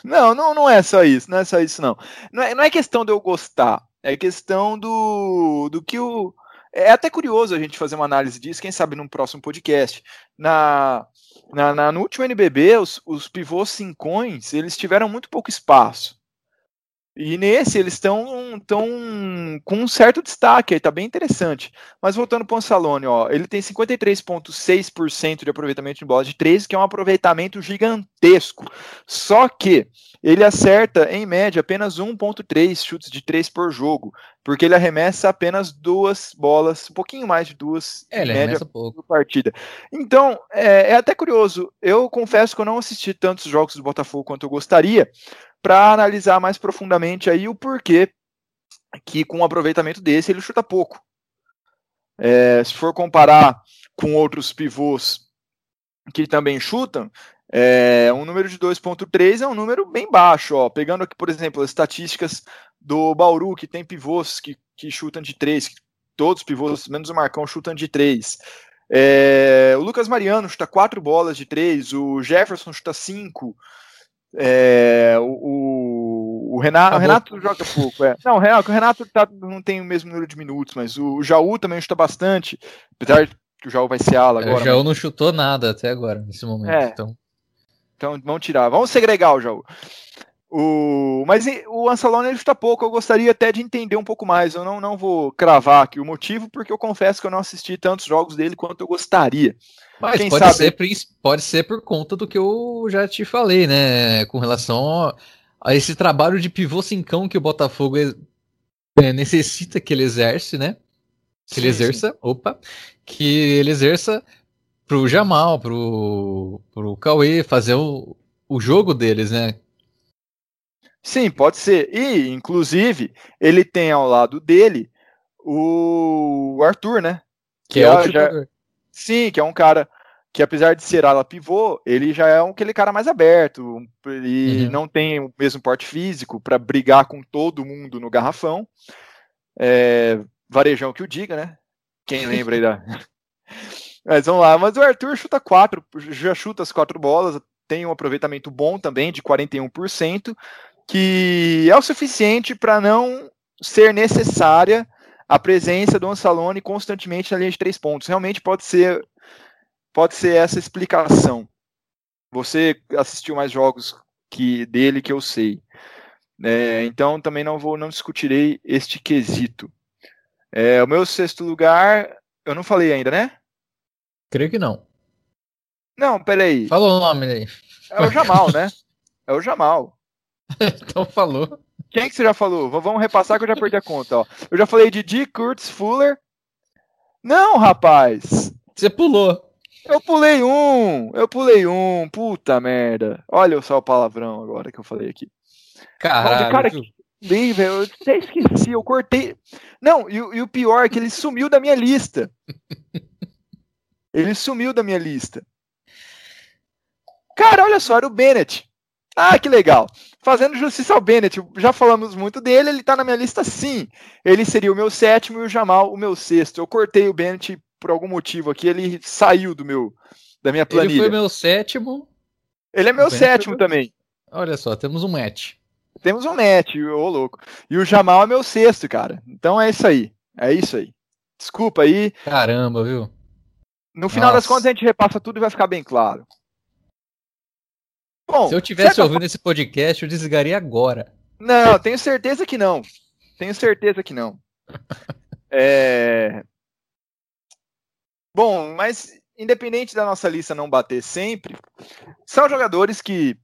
Não, não, não é só isso, não é só isso, não. Não é, não é questão de eu gostar, é questão do, do que o. É até curioso a gente fazer uma análise disso, quem sabe num próximo podcast. Na, na, na no último NBB, os, os pivôs cincões, eles tiveram muito pouco espaço. E nesse eles estão tão com um certo destaque, aí tá bem interessante. Mas voltando para o Ansalone, ó, ele tem 53,6% de aproveitamento de bola de 3, que é um aproveitamento gigantesco. Só que ele acerta, em média, apenas 1,3 chutes de 3 por jogo, porque ele arremessa apenas duas bolas, um pouquinho mais de duas é, média por partida. Então, é, é até curioso. Eu confesso que eu não assisti tantos jogos do Botafogo quanto eu gostaria, para analisar mais profundamente aí o porquê que com um aproveitamento desse ele chuta pouco. É, se for comparar com outros pivôs que também chutam, é, um número de 2.3 é um número bem baixo. Ó. Pegando aqui, por exemplo, as estatísticas do Bauru, que tem pivôs que, que chutam de 3, todos os pivôs, menos o Marcão, chutam de 3. É, o Lucas Mariano chuta 4 bolas de 3, o Jefferson chuta 5, é, o, o, Renato, o Renato joga pouco. É. Não, o Renato, o Renato tá, não tem o mesmo número de minutos, mas o, o Jaú também chuta bastante, apesar que o Jaú vai ser ala é, agora. O Jaú mas... não chutou nada até agora, nesse momento. É. Então. então vamos tirar, vamos segregar o Jaú. O, mas o Ansalone ele chuta pouco, eu gostaria até de entender um pouco mais. Eu não, não vou cravar aqui o motivo, porque eu confesso que eu não assisti tantos jogos dele quanto eu gostaria. Mas Quem pode, sabe... ser, pode ser por conta do que eu já te falei, né? Com relação a esse trabalho de pivô cincão que o Botafogo é, necessita que ele exerce, né? Que sim, ele exerça, sim. opa, que ele exerça pro Jamal, pro, pro Cauê, fazer o, o jogo deles, né? Sim, pode ser. E, inclusive, ele tem ao lado dele o Arthur, né? Que, que é, é o já... Sim, que é um cara que apesar de ser ala pivô, ele já é aquele cara mais aberto, ele uhum. não tem o mesmo porte físico para brigar com todo mundo no garrafão. É, varejão que o diga, né? Quem lembra aí da. Mas vamos lá, mas o Arthur chuta quatro, já chuta as quatro bolas, tem um aproveitamento bom também, de 41%, que é o suficiente para não ser necessária a presença do Ansalone constantemente na linha de três pontos. Realmente pode ser pode ser essa explicação. Você assistiu mais jogos que dele que eu sei. É, então também não vou não discutirei este quesito. É, o meu sexto lugar, eu não falei ainda, né? Creio que não. Não, peraí. Falou o nome aí. É o Jamal, né? É o Jamal. então falou. Quem que você já falou? Vamos repassar que eu já perdi a conta. Ó. Eu já falei de D. Kurtz Fuller. Não, rapaz. Você pulou. Eu pulei um, eu pulei um, puta merda. Olha só o palavrão agora que eu falei aqui. Caralho. Cara, que bem, velho, eu até esqueci, eu cortei. Não, e, e o pior é que ele sumiu da minha lista. ele sumiu da minha lista. Cara, olha só, era o Bennett. Ah, que legal. Fazendo justiça ao Bennett, já falamos muito dele, ele tá na minha lista sim. Ele seria o meu sétimo e o Jamal o meu sexto. Eu cortei o Bennett por algum motivo aqui, ele saiu do meu da minha planilha. Ele foi meu sétimo. Ele é meu sétimo também. Olha só, temos um match. Temos um match, ô louco. E o Jamal é meu sexto, cara. Então é isso aí. É isso aí. Desculpa aí. Caramba, viu? No final Nossa. das contas a gente repassa tudo e vai ficar bem claro. Bom, Se eu tivesse ouvindo esse podcast, eu desligaria agora. Não, tenho certeza que não. Tenho certeza que não. é... Bom, mas independente da nossa lista não bater sempre, são jogadores que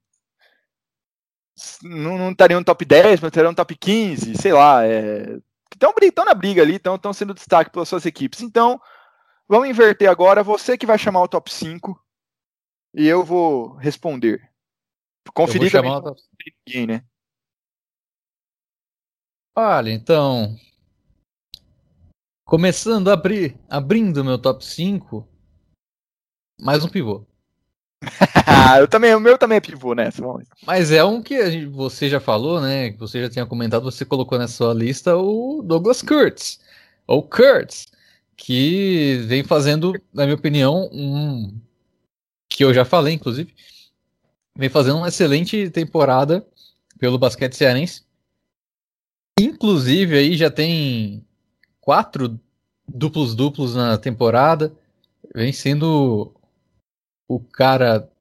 não, não estariam no top 10, mas estariam no top 15, sei lá. É... Estão na briga ali, estão sendo destaque pelas suas equipes. Então, vamos inverter agora. Você que vai chamar o top 5 e eu vou responder. Conferir também ninguém, né? Olha, então. Começando a abrir, abrindo meu top 5, mais um pivô. eu também, o meu também é pivô nessa. Né? Mas é um que gente, você já falou, né? Que você já tinha comentado, você colocou na sua lista o Douglas Kurtz, ou Kurtz, que vem fazendo, na minha opinião, um que eu já falei, inclusive, vem fazendo uma excelente temporada pelo basquete cearense. Inclusive aí já tem quatro duplos duplos na temporada. Vem sendo o cara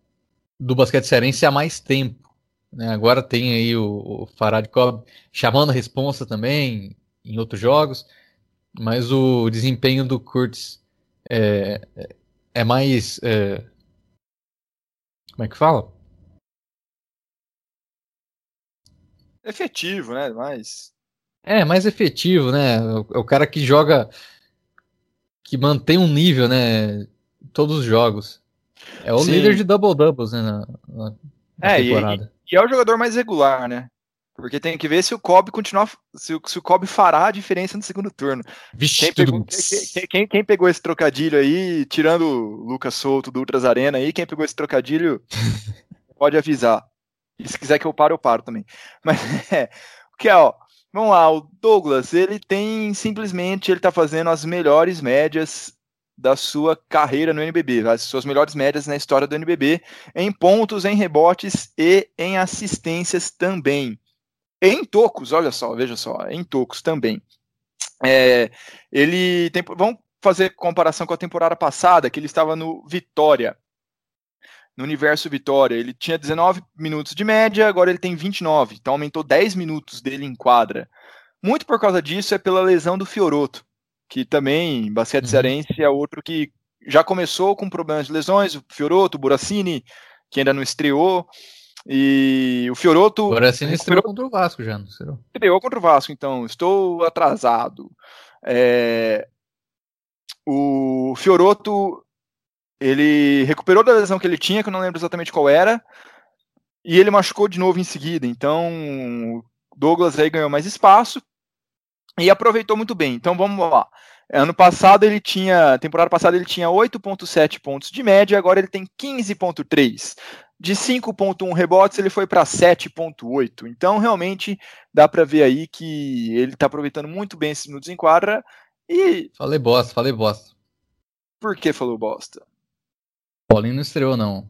do basquete cearense há mais tempo. Né? Agora tem aí o, o Farad Cobb chamando a responsa também em outros jogos, mas o desempenho do Kurtz é, é mais. É, como é que fala? Efetivo, né? Mais. É, mais efetivo, né? O, é o cara que joga. que mantém um nível, né? Todos os jogos. É o Sim. líder de double doubles, né? Na, na é, temporada. E, e, é o jogador mais regular, né? Porque tem que ver se o Kobe continuar. Se, o, se o Kobe fará a diferença no segundo turno. Vixe, quem, pegou, quem, quem, quem, pegou esse trocadilho aí, tirando o Lucas Souto do Ultras Arena aí, quem pegou esse trocadilho pode avisar. E se quiser que eu pare, eu paro também. Mas é. O que é, ó. Vamos lá, o Douglas, ele tem simplesmente, ele tá fazendo as melhores médias da sua carreira no NBB, as suas melhores médias na história do NBB, em pontos, em rebotes e em assistências também. Em tocos, olha só, veja só, em tocos também. É, ele tem, vamos fazer comparação com a temporada passada, que ele estava no Vitória, no universo Vitória. Ele tinha 19 minutos de média, agora ele tem 29, então aumentou 10 minutos dele em quadra. Muito por causa disso é pela lesão do Fioroto que também, basquete uhum. cearense, é outro que já começou com problemas de lesões, o Fioroto, o Burassini, que ainda não estreou, e o Fioroto... O Burassini estreou contra o Vasco já, não estreou? Estreou contra o Vasco, então, estou atrasado. É... O Fioroto, ele recuperou da lesão que ele tinha, que eu não lembro exatamente qual era, e ele machucou de novo em seguida, então Douglas aí ganhou mais espaço, e aproveitou muito bem. Então vamos lá. Ano passado ele tinha, temporada passada ele tinha 8.7 pontos de média, agora ele tem 15.3. De 5.1 rebotes ele foi para 7.8. Então realmente dá para ver aí que ele está aproveitando muito bem esses minutos em quadra e Falei bosta, falei bosta. Por que falou bosta? Paulinho não estreou não.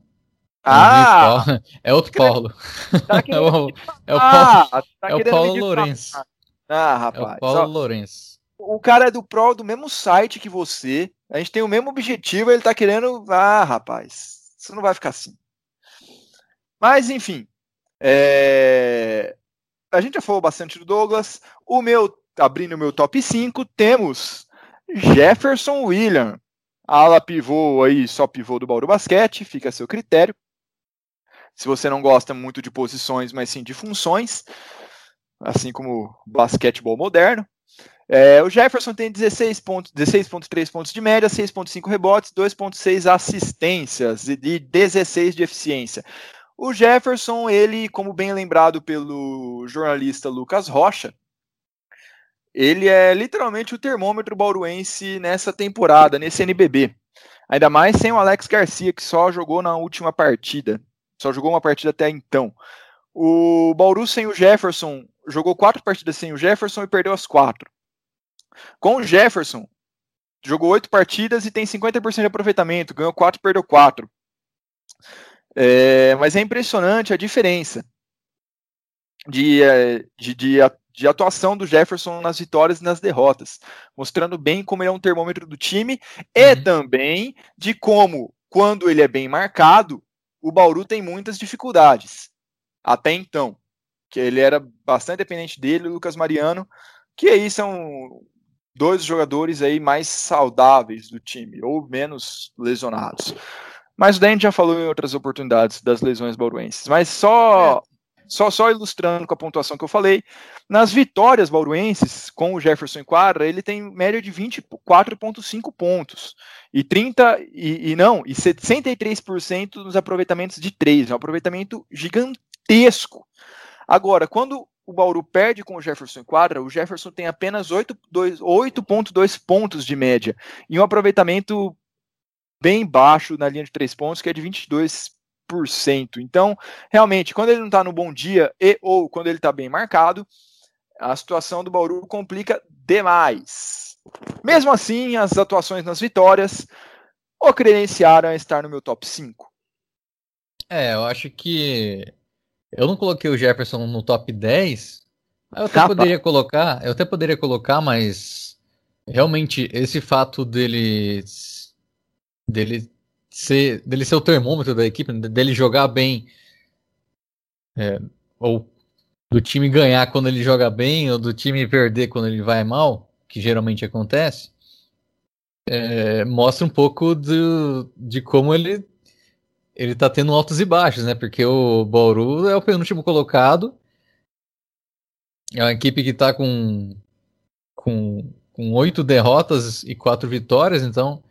Ah! É outro Paulo. Tá é o, é o Paulo, ah, tá é o Paulo Lourenço. Ah, rapaz. É o Paulo Lourenço. O cara é do Pro do mesmo site que você. A gente tem o mesmo objetivo, ele tá querendo. Ah, rapaz. Isso não vai ficar assim. Mas, enfim. É... A gente já falou bastante do Douglas. O meu, abrindo o meu top 5, temos Jefferson William. Ala pivô aí, só pivô do Bauru Basquete, fica a seu critério. Se você não gosta muito de posições, mas sim de funções, assim como basquetebol moderno. É, o Jefferson tem 16,3 pontos, 16 pontos de média, 6,5 rebotes, 2,6 assistências e 16 de eficiência. O Jefferson, ele, como bem lembrado pelo jornalista Lucas Rocha, ele é literalmente o termômetro bauruense nessa temporada, nesse NBB. Ainda mais sem o Alex Garcia, que só jogou na última partida. Só jogou uma partida até então. O Bauru sem o Jefferson jogou quatro partidas sem o Jefferson e perdeu as quatro. Com o Jefferson, jogou oito partidas e tem 50% de aproveitamento, ganhou quatro, perdeu quatro. É, mas é impressionante a diferença de, é, de, de, de, atuação do Jefferson nas vitórias e nas derrotas, mostrando bem como ele é um termômetro do time e uhum. também de como, quando ele é bem marcado, o Bauru tem muitas dificuldades. Até então, que ele era bastante dependente dele, o Lucas Mariano, que aí são dois jogadores aí mais saudáveis do time, ou menos lesionados. Mas o Dente já falou em outras oportunidades das lesões bauruenses. Mas só, é. Só, só ilustrando com a pontuação que eu falei, nas vitórias bauruenses, com o Jefferson em quadra, ele tem média de 24,5 pontos. E 30, e, e não, e 63% nos aproveitamentos de 3. É um aproveitamento gigantesco. Agora, quando o Bauru perde com o Jefferson em quadra, o Jefferson tem apenas 8,2 pontos de média e um aproveitamento bem baixo na linha de três pontos, que é de 22%. Então, realmente, quando ele não está no bom dia e ou quando ele está bem marcado, a situação do Bauru complica demais. Mesmo assim, as atuações nas vitórias o credenciaram a estar no meu top 5. É, eu acho que eu não coloquei o Jefferson no top 10. Eu até poderia colocar, eu até poderia colocar, mas realmente esse fato dele dele ser dele ser o termômetro da equipe, dele jogar bem é, ou do time ganhar quando ele joga bem ou do time perder quando ele vai mal, que geralmente acontece, é, mostra um pouco do, de como ele ele tá tendo altos e baixos, né? Porque o Bauru é o penúltimo colocado. É uma equipe que tá com com com oito derrotas e quatro vitórias, então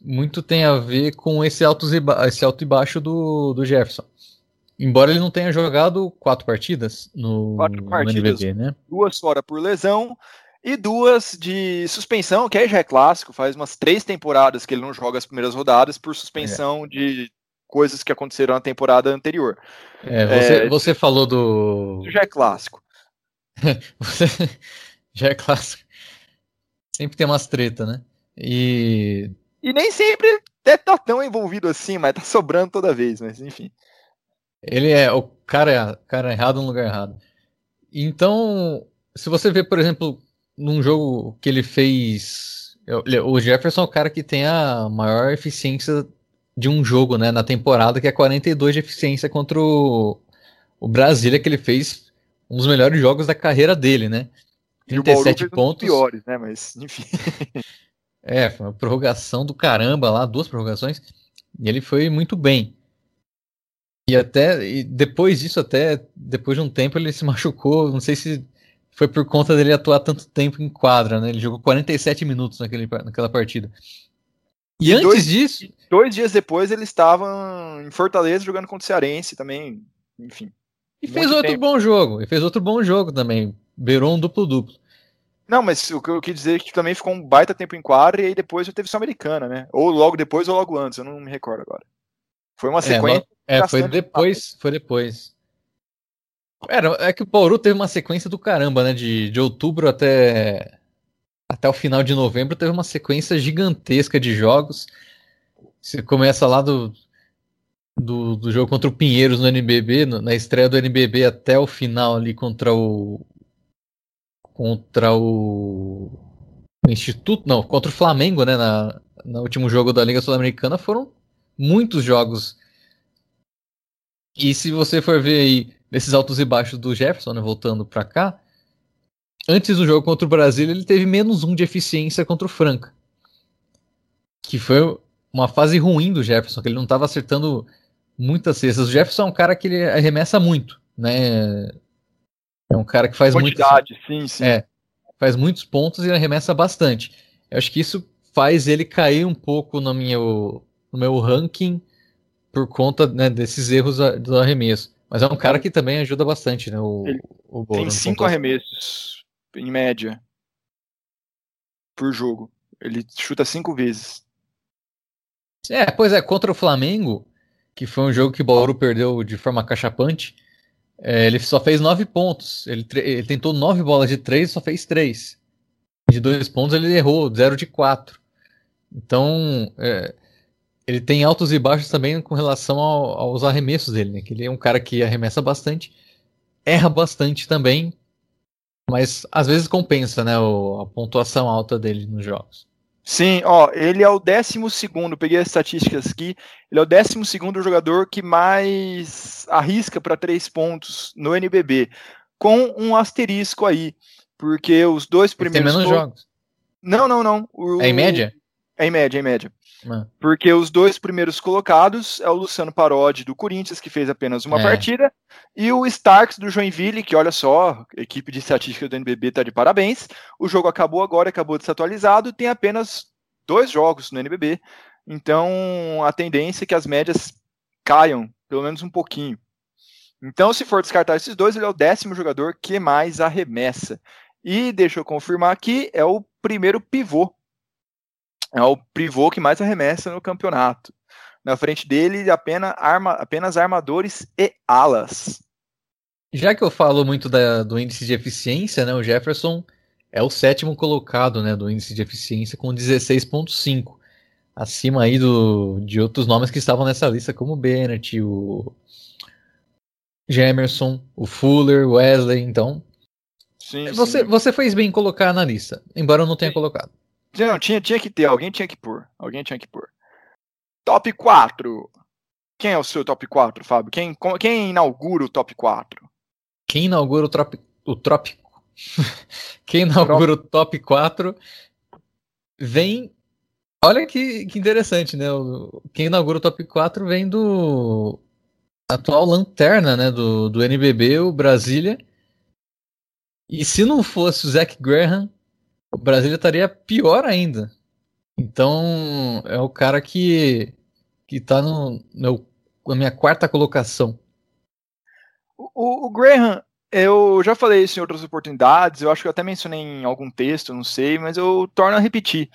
muito tem a ver com esse alto e, esse alto e baixo do, do Jefferson. Embora ele não tenha jogado quatro partidas no, quatro partidas, no NBB, né? Duas fora por lesão e duas de suspensão, que aí já é clássico, faz umas três temporadas que ele não joga as primeiras rodadas por suspensão é. de coisas que aconteceram na temporada anterior. É, você, é, você falou do. Já é clássico. você... Já é clássico. Sempre tem umas treta, né? E. E nem sempre deve estar tá tão envolvido assim, mas tá sobrando toda vez, mas enfim. Ele é o cara, cara errado no lugar errado. Então, se você vê, por exemplo, num jogo que ele fez. O Jefferson é o cara que tem a maior eficiência de um jogo, né, na temporada, que é 42 de eficiência contra o, o Brasília, que ele fez um dos melhores jogos da carreira dele, né? 37 pontos. piores, né, mas enfim. é, foi uma prorrogação do caramba lá, duas prorrogações, e ele foi muito bem. E até e depois disso, até depois de um tempo, ele se machucou. Não sei se foi por conta dele atuar tanto tempo em quadra, né? Ele jogou 47 minutos naquele, naquela partida. E, e antes dois, disso. Dois dias depois ele estava em Fortaleza jogando contra o Cearense também. Enfim. E fez outro tempo. bom jogo. E fez outro bom jogo também. Beirou um duplo-duplo. Não, mas o que eu quis dizer é que também ficou um baita tempo em quadra e aí depois já teve Sul-Americana, né? Ou logo depois ou logo antes, eu não me recordo agora. Foi uma sequência. É, é foi depois, foi depois. Era, é que o Bauru teve uma sequência do caramba, né? De, de outubro até até o final de novembro teve uma sequência gigantesca de jogos. Você começa lá do, do, do jogo contra o Pinheiros no NBB, no, na estreia do NBB até o final ali contra o contra o, Instituto, não, contra o Flamengo, né, na, no último jogo da Liga Sul-Americana foram muitos jogos. E se você for ver aí nesses altos e baixos do Jefferson, né, voltando para cá, antes do jogo contra o Brasil, ele teve menos um de eficiência contra o Franca. Que foi uma fase ruim do Jefferson, que ele não estava acertando muitas cestas. O Jefferson é um cara que ele arremessa muito, né? É um cara que faz Quantidade, muito. sim, sim. É, faz muitos pontos e arremessa bastante. Eu acho que isso faz ele cair um pouco no meu, no meu ranking por conta né, desses erros do arremesso. Mas é um cara que também ajuda bastante, né? O, ele o Tem cinco arremessos em média, por jogo. Ele chuta cinco vezes. É, pois é, contra o Flamengo, que foi um jogo que o Bauru perdeu de forma cachapante. É, ele só fez nove pontos. Ele, ele, tentou nove bolas de três, só fez três. De dois pontos ele errou, zero de quatro. Então, é, ele tem altos e baixos também com relação ao, aos arremessos dele, né? Que ele é um cara que arremessa bastante, erra bastante também, mas às vezes compensa, né? O, a pontuação alta dele nos jogos. Sim, ó, ele é o décimo segundo, peguei as estatísticas aqui, ele é o décimo segundo jogador que mais arrisca para três pontos no NBB, com um asterisco aí, porque os dois primeiros... Tem menos jogos. Não, não, não. O, é em média? É em média, é em média. Ah. Porque os dois primeiros colocados é o Luciano Parodi do Corinthians, que fez apenas uma é. partida, e o Starks do Joinville, que olha só, equipe de estatística do NBB tá de parabéns. O jogo acabou agora, acabou de ser atualizado, tem apenas dois jogos no NBB. Então a tendência é que as médias caiam, pelo menos um pouquinho. Então, se for descartar esses dois, ele é o décimo jogador que mais arremessa. E deixa eu confirmar aqui, é o primeiro pivô é o pivô que mais arremessa no campeonato. Na frente dele, apenas, arma, apenas armadores e alas. Já que eu falo muito da, do índice de eficiência, né, o Jefferson é o sétimo colocado né, do índice de eficiência com 16,5. Acima aí do, de outros nomes que estavam nessa lista, como o Bennett, o Gemerson, o Fuller, o Wesley. Então, sim, você, sim. você fez bem em colocar na lista, embora eu não tenha sim. colocado. Não, tinha, tinha que ter, alguém tinha que pôr. Alguém tinha que pôr. Top 4. Quem é o seu top 4, Fábio? Quem, quem inaugura o top 4? Quem inaugura o top. O trop... quem inaugura o top 4 vem. Olha que, que interessante, né? Quem inaugura o top 4 vem do atual lanterna né, do, do NBB, o Brasília. E se não fosse o Zach Graham, o Brasília estaria pior ainda. Então, é o cara que, que tá no, no, na minha quarta colocação. O, o, Graham, eu já falei isso em outras oportunidades, eu acho que eu até mencionei em algum texto, não sei, mas eu torno a repetir.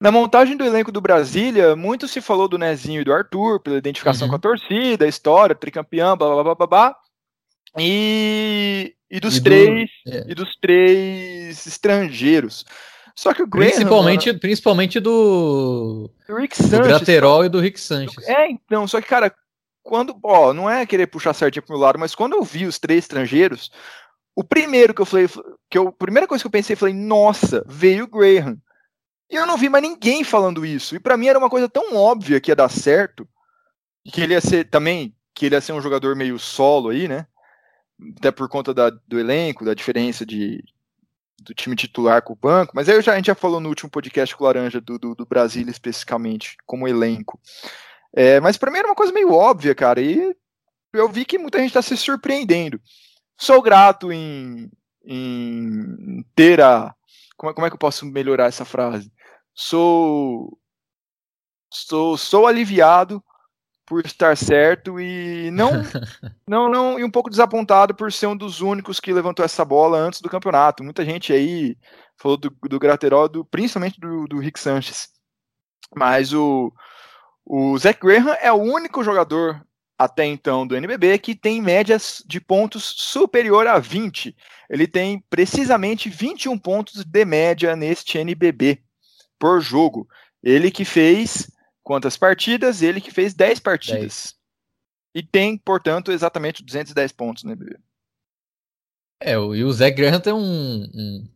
Na montagem do elenco do Brasília, muito se falou do Nezinho e do Arthur, pela identificação uhum. com a torcida, a história, tricampeão, blá blá blá blá blá. E e dos, e do, três, é. e dos três estrangeiros. Só que o Graham, principalmente, mano, principalmente do, do Rick Sanchez, do Graterol e do Rick Sanchez. É, então, só que, cara, quando, ó, não é querer puxar certinho pro meu lado, mas quando eu vi os três estrangeiros, o primeiro que eu falei, que eu, a primeira coisa que eu pensei, falei, nossa, veio o Graham. E eu não vi mais ninguém falando isso. E para mim era uma coisa tão óbvia que ia dar certo, que ele ia ser também, que ele ia ser um jogador meio solo aí, né? Até por conta da, do elenco, da diferença de, do time titular com o banco, mas aí já, a gente já falou no último podcast com o Laranja do, do, do Brasília especificamente, como elenco. É, mas para mim era uma coisa meio óbvia, cara, e eu vi que muita gente está se surpreendendo. Sou grato em, em ter a. Como, como é que eu posso melhorar essa frase? Sou. Sou, sou aliviado por estar certo e não, não, não, e um pouco desapontado por ser um dos únicos que levantou essa bola antes do campeonato. Muita gente aí falou do, do Graterol, do, principalmente do, do Rick Sanchez. Mas o, o Zach Graham é o único jogador até então do NBB que tem médias de pontos superior a 20. Ele tem precisamente 21 pontos de média neste NBB por jogo. Ele que fez quantas partidas, ele que fez 10 partidas. 10. E tem, portanto, exatamente 210 pontos no NBB. É, e o Zé Graham tem um, um,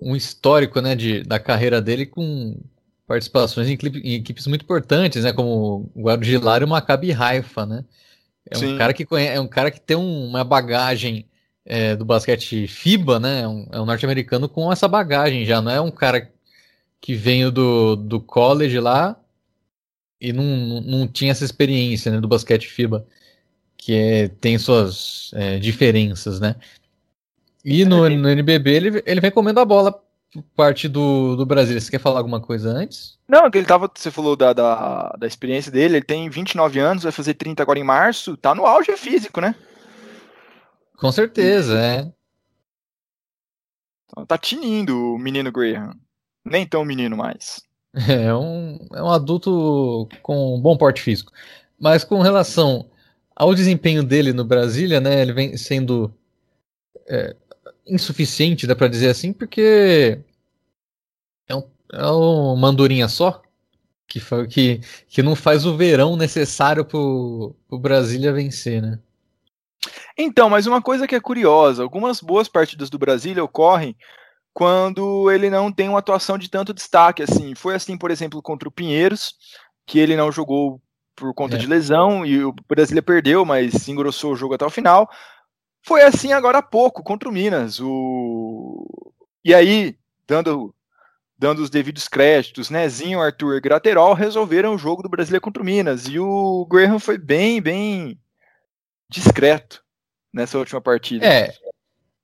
um, histórico né, de, da carreira dele com participações em, em equipes muito importantes, né, como o Guadalajara e o Maccabi Haifa, né? É um cara que conhece, é um cara que tem uma bagagem é, do basquete FIBA, né? É um, é um norte-americano com essa bagagem já, não é um cara que veio do, do college lá e não, não tinha essa experiência né, do basquete FIBA, que é, tem suas é, diferenças, né? E no, no NBB ele, ele vem comendo a bola parte do, do Brasil. Você quer falar alguma coisa antes? Não, que ele tava, você falou da, da, da, experiência dele, ele tem 29 anos, vai fazer 30 agora em março, tá no auge físico, né? Com certeza, é. Então, tá tinindo o menino Graham. Nem tão menino mais. É um, é um adulto com bom porte físico. Mas com relação ao desempenho dele no Brasília, né, ele vem sendo é, insuficiente, dá para dizer assim, porque é um, é um mandurinha só que, que, que não faz o verão necessário pro, pro Brasília vencer, né? Então, mas uma coisa que é curiosa, algumas boas partidas do Brasília ocorrem quando ele não tem uma atuação de tanto destaque assim. Foi assim, por exemplo, contra o Pinheiros, que ele não jogou por conta é. de lesão e o Brasília perdeu, mas engrossou o jogo até o final. Foi assim agora há pouco contra o Minas. O... E aí, dando, dando os devidos créditos, Nezinho, Arthur e Graterol resolveram o jogo do Brasília contra o Minas. E o Graham foi bem, bem discreto nessa última partida. É,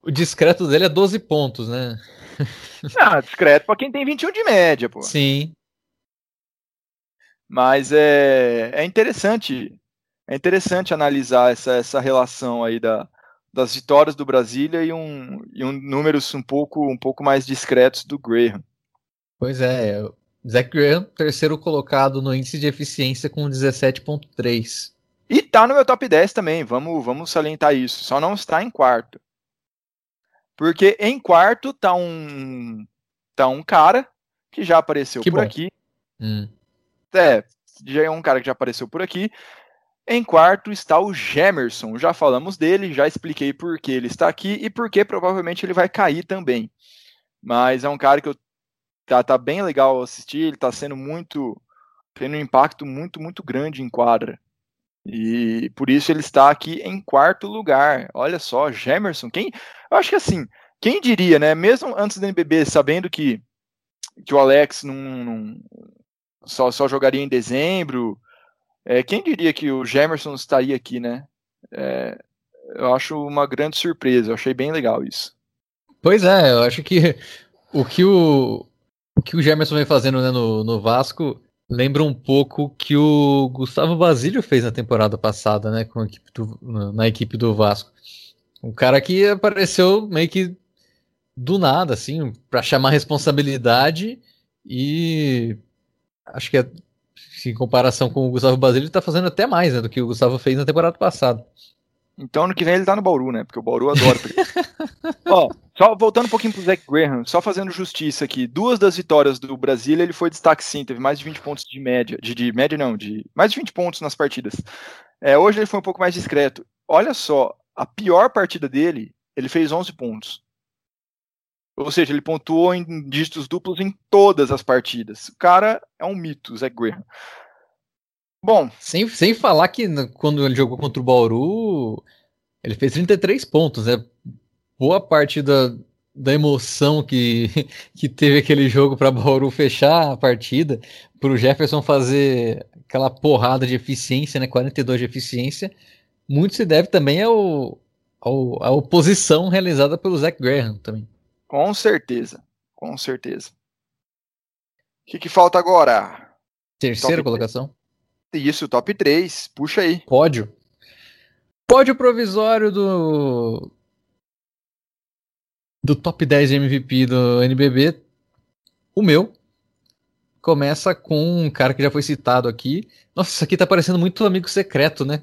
o discreto dele é 12 pontos, né? Ah, discreto para quem tem 21 de média, pô. Sim. Mas é, é interessante, é interessante analisar essa, essa relação aí da, das vitórias do Brasília e um, e um números um pouco, um pouco mais discretos do Graham. Pois é, Zach Graham, terceiro colocado no índice de eficiência com 17.3. E tá no meu top 10 também, vamos, vamos salientar isso. Só não está em quarto. Porque em quarto tá um tá um cara que já apareceu que por bom. aqui. Hum. É, já é um cara que já apareceu por aqui. Em quarto está o Gemerson. Já falamos dele, já expliquei por que ele está aqui e por que provavelmente ele vai cair também. Mas é um cara que eu, tá, tá bem legal assistir, ele está sendo muito. tendo um impacto muito, muito grande em quadra. E por isso ele está aqui em quarto lugar. Olha só, Gemerson. Quem, eu acho que assim, quem diria, né? Mesmo antes do NBB, sabendo que, que o Alex não, não só, só jogaria em dezembro, é, quem diria que o Gemerson estaria aqui, né? É, eu acho uma grande surpresa. Eu achei bem legal isso. Pois é, eu acho que o que o, o que o Gemerson vem fazendo né, no, no Vasco lembra um pouco que o Gustavo Basílio fez na temporada passada, né, com a equipe do, na equipe do Vasco. Um cara que apareceu meio que do nada, assim, para chamar responsabilidade e acho que é, em comparação com o Gustavo Basílio, ele tá fazendo até mais né, do que o Gustavo fez na temporada passada. Então ano que vem ele tá no Bauru, né? Porque o Bauru adora. Ó, só voltando um pouquinho pro Zach Graham, só fazendo justiça aqui. Duas das vitórias do Brasília, ele foi destaque sim, teve mais de 20 pontos de média. De, de média não, de mais de 20 pontos nas partidas. É, hoje ele foi um pouco mais discreto. Olha só, a pior partida dele, ele fez 11 pontos. Ou seja, ele pontuou em dígitos duplos em todas as partidas. O cara é um mito, Zach Graham. Bom. Sem, sem falar que quando ele jogou contra o Bauru, ele fez 33 pontos, né? Boa parte da, da emoção que, que teve aquele jogo para Bauru fechar a partida, para o Jefferson fazer aquela porrada de eficiência, né? 42 de eficiência, muito se deve também ao, ao, à oposição realizada pelo Zach Graham também. Com certeza, com certeza. O que, que falta agora? Terceira colocação? Isso, top 3. Puxa aí. Pódio. Pódio provisório do. Do top 10 de MVP do NBB. O meu. Começa com um cara que já foi citado aqui. Nossa, isso aqui tá parecendo muito amigo secreto, né?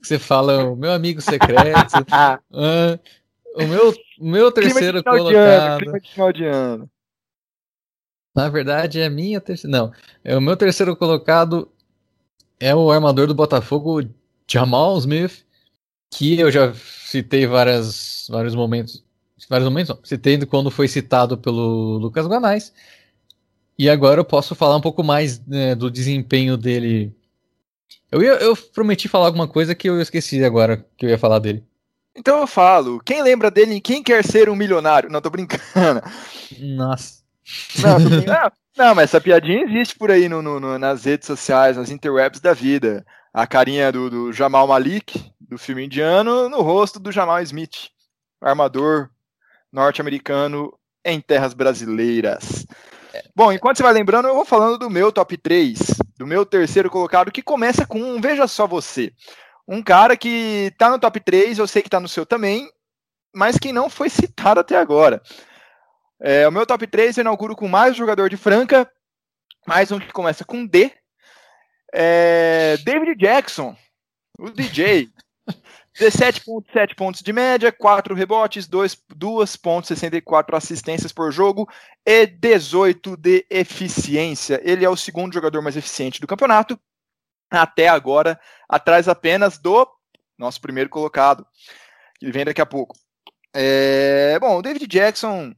Você fala, o meu amigo secreto. ah, o meu, o meu terceiro clima colocado. Clima de final de ano. Na verdade, é minha terceira. Não. É o meu terceiro colocado é o armador do Botafogo, Jamal Smith, que eu já citei várias, vários momentos. Vários momentos, não. Citei quando foi citado pelo Lucas Guanais. E agora eu posso falar um pouco mais né, do desempenho dele. Eu, ia, eu prometi falar alguma coisa que eu esqueci agora que eu ia falar dele. Então eu falo, quem lembra dele em Quem Quer Ser um Milionário? Não, tô brincando. Nossa. Não, brincando. Não, mas essa piadinha existe por aí no, no, nas redes sociais, nas interwebs da vida. A carinha do, do, Jamal Malik, do filme indiano, no rosto do Jamal Smith, armador norte-americano em terras brasileiras. Bom, enquanto você vai lembrando, eu vou falando do meu top 3, do meu terceiro colocado, que começa com um Veja Só Você. Um cara que tá no top 3, eu sei que tá no seu também, mas que não foi citado até agora. É, o meu top 3 eu inauguro com mais um jogador de Franca, mais um que começa com D. É, David Jackson, o DJ. 17,7 pontos de média, 4 rebotes, 2,64 assistências por jogo e 18 de eficiência. Ele é o segundo jogador mais eficiente do campeonato, até agora, atrás apenas do nosso primeiro colocado, que vem daqui a pouco. É, bom, o David Jackson,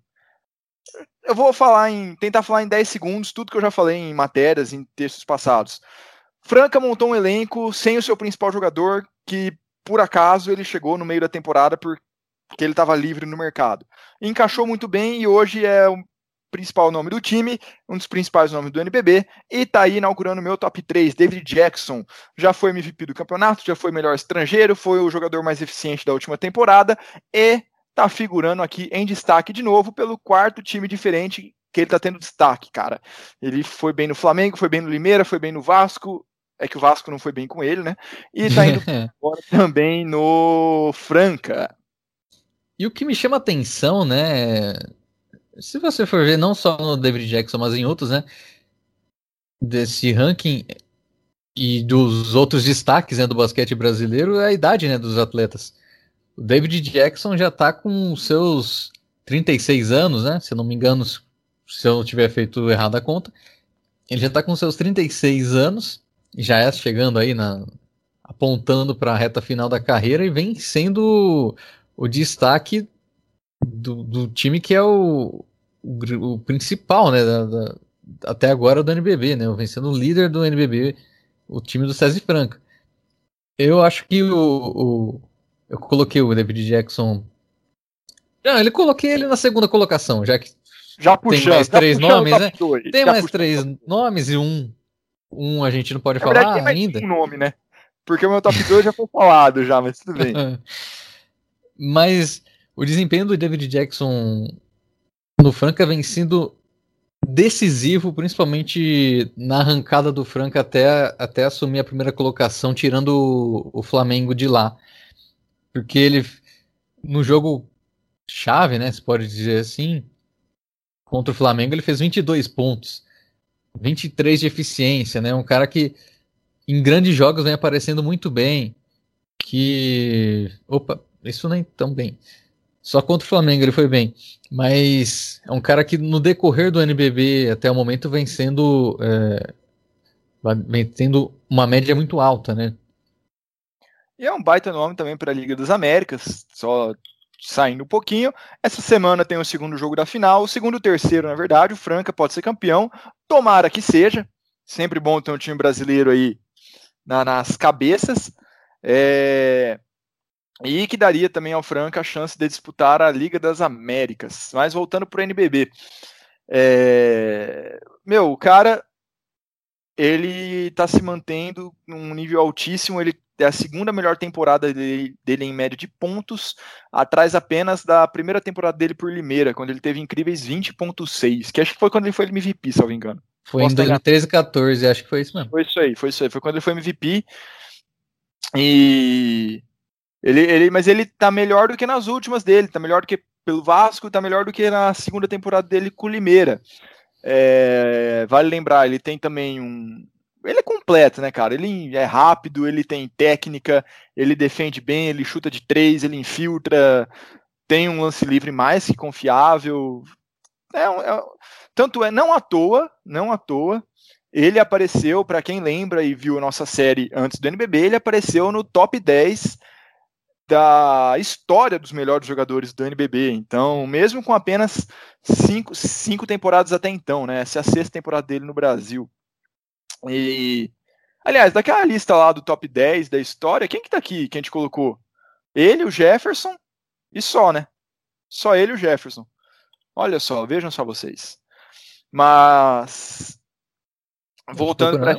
eu vou falar em tentar falar em 10 segundos tudo que eu já falei em matérias, em textos passados. Franca montou um elenco sem o seu principal jogador, que por acaso ele chegou no meio da temporada porque ele estava livre no mercado. Encaixou muito bem e hoje é o principal nome do time, um dos principais nomes do NBB, e está aí inaugurando meu top 3. David Jackson já foi MVP do campeonato, já foi melhor estrangeiro, foi o jogador mais eficiente da última temporada e está figurando aqui em destaque de novo pelo quarto time diferente que ele está tendo destaque, cara. Ele foi bem no Flamengo, foi bem no Limeira, foi bem no Vasco, é que o Vasco não foi bem com ele, né? E tá indo agora também no Franca. E o que me chama atenção, né? Se você for ver, não só no David Jackson, mas em outros, né? Desse ranking e dos outros destaques né, do basquete brasileiro, é a idade né, dos atletas. O David Jackson já tá com seus 36 anos, né? Se eu não me engano, se eu não tiver feito errado a conta. Ele já tá com seus 36 anos já é chegando aí na apontando para a reta final da carreira e vem sendo o, destaque do, do, time que é o, o, o principal, né, da, da, até agora do NBB, né, vem sendo o líder do NBB, o time do César Franca. Eu acho que o, o eu coloquei o David Jackson não, ele coloquei ele na segunda colocação, já que já puxando, tem mais três nomes, né? Tem mais três nomes e um um a gente não pode Na falar verdade, ainda. Um nome, né? Porque o meu top 2 já foi falado já, mas tudo bem. mas o desempenho do David Jackson no Franca vem sendo decisivo, principalmente na arrancada do Franca até, até assumir a primeira colocação, tirando o, o Flamengo de lá. Porque ele, no jogo chave, né, se pode dizer assim, contra o Flamengo, ele fez 22 pontos. 23 de eficiência, né? Um cara que em grandes jogos vem aparecendo muito bem. Que. Opa, isso nem tão bem. Só contra o Flamengo ele foi bem. Mas é um cara que no decorrer do NBB até o momento vem sendo. É, vem tendo uma média muito alta, né? E é um baita nome também para a Liga das Américas. Só saindo um pouquinho. Essa semana tem o segundo jogo da final, o segundo terceiro, na verdade. O Franca pode ser campeão. Tomara que seja. Sempre bom ter um time brasileiro aí na, nas cabeças. É... E que daria também ao Franca a chance de disputar a Liga das Américas. Mas voltando para o NBB. É... Meu, o cara ele está se mantendo num nível altíssimo. Ele é a segunda melhor temporada dele, dele, em média de pontos, atrás apenas da primeira temporada dele por Limeira, quando ele teve incríveis 20.6, que acho que foi quando ele foi MVP, se eu não me engano. Foi Posso em 2013 e 14, acho que foi isso mesmo. Foi isso aí, foi isso aí, foi quando ele foi MVP. E ele, ele, mas ele tá melhor do que nas últimas dele, tá melhor do que pelo Vasco, tá melhor do que na segunda temporada dele com o Limeira. É, vale lembrar, ele tem também um, ele é completo, né, cara? Ele é rápido, ele tem técnica, ele defende bem, ele chuta de três, ele infiltra, tem um lance livre mais que confiável. É, é, tanto é, não à toa, não à toa, ele apareceu, para quem lembra e viu a nossa série antes do NBB, ele apareceu no top 10 da história dos melhores jogadores do NBB. Então, mesmo com apenas cinco, cinco temporadas até então, né? Essa é a sexta temporada dele no Brasil. E. Aliás, daquela lista lá do top 10 da história, quem que tá aqui que a gente colocou? Ele, o Jefferson e só, né? Só ele e o Jefferson. Olha só, vejam só vocês. Mas. Voltando pra.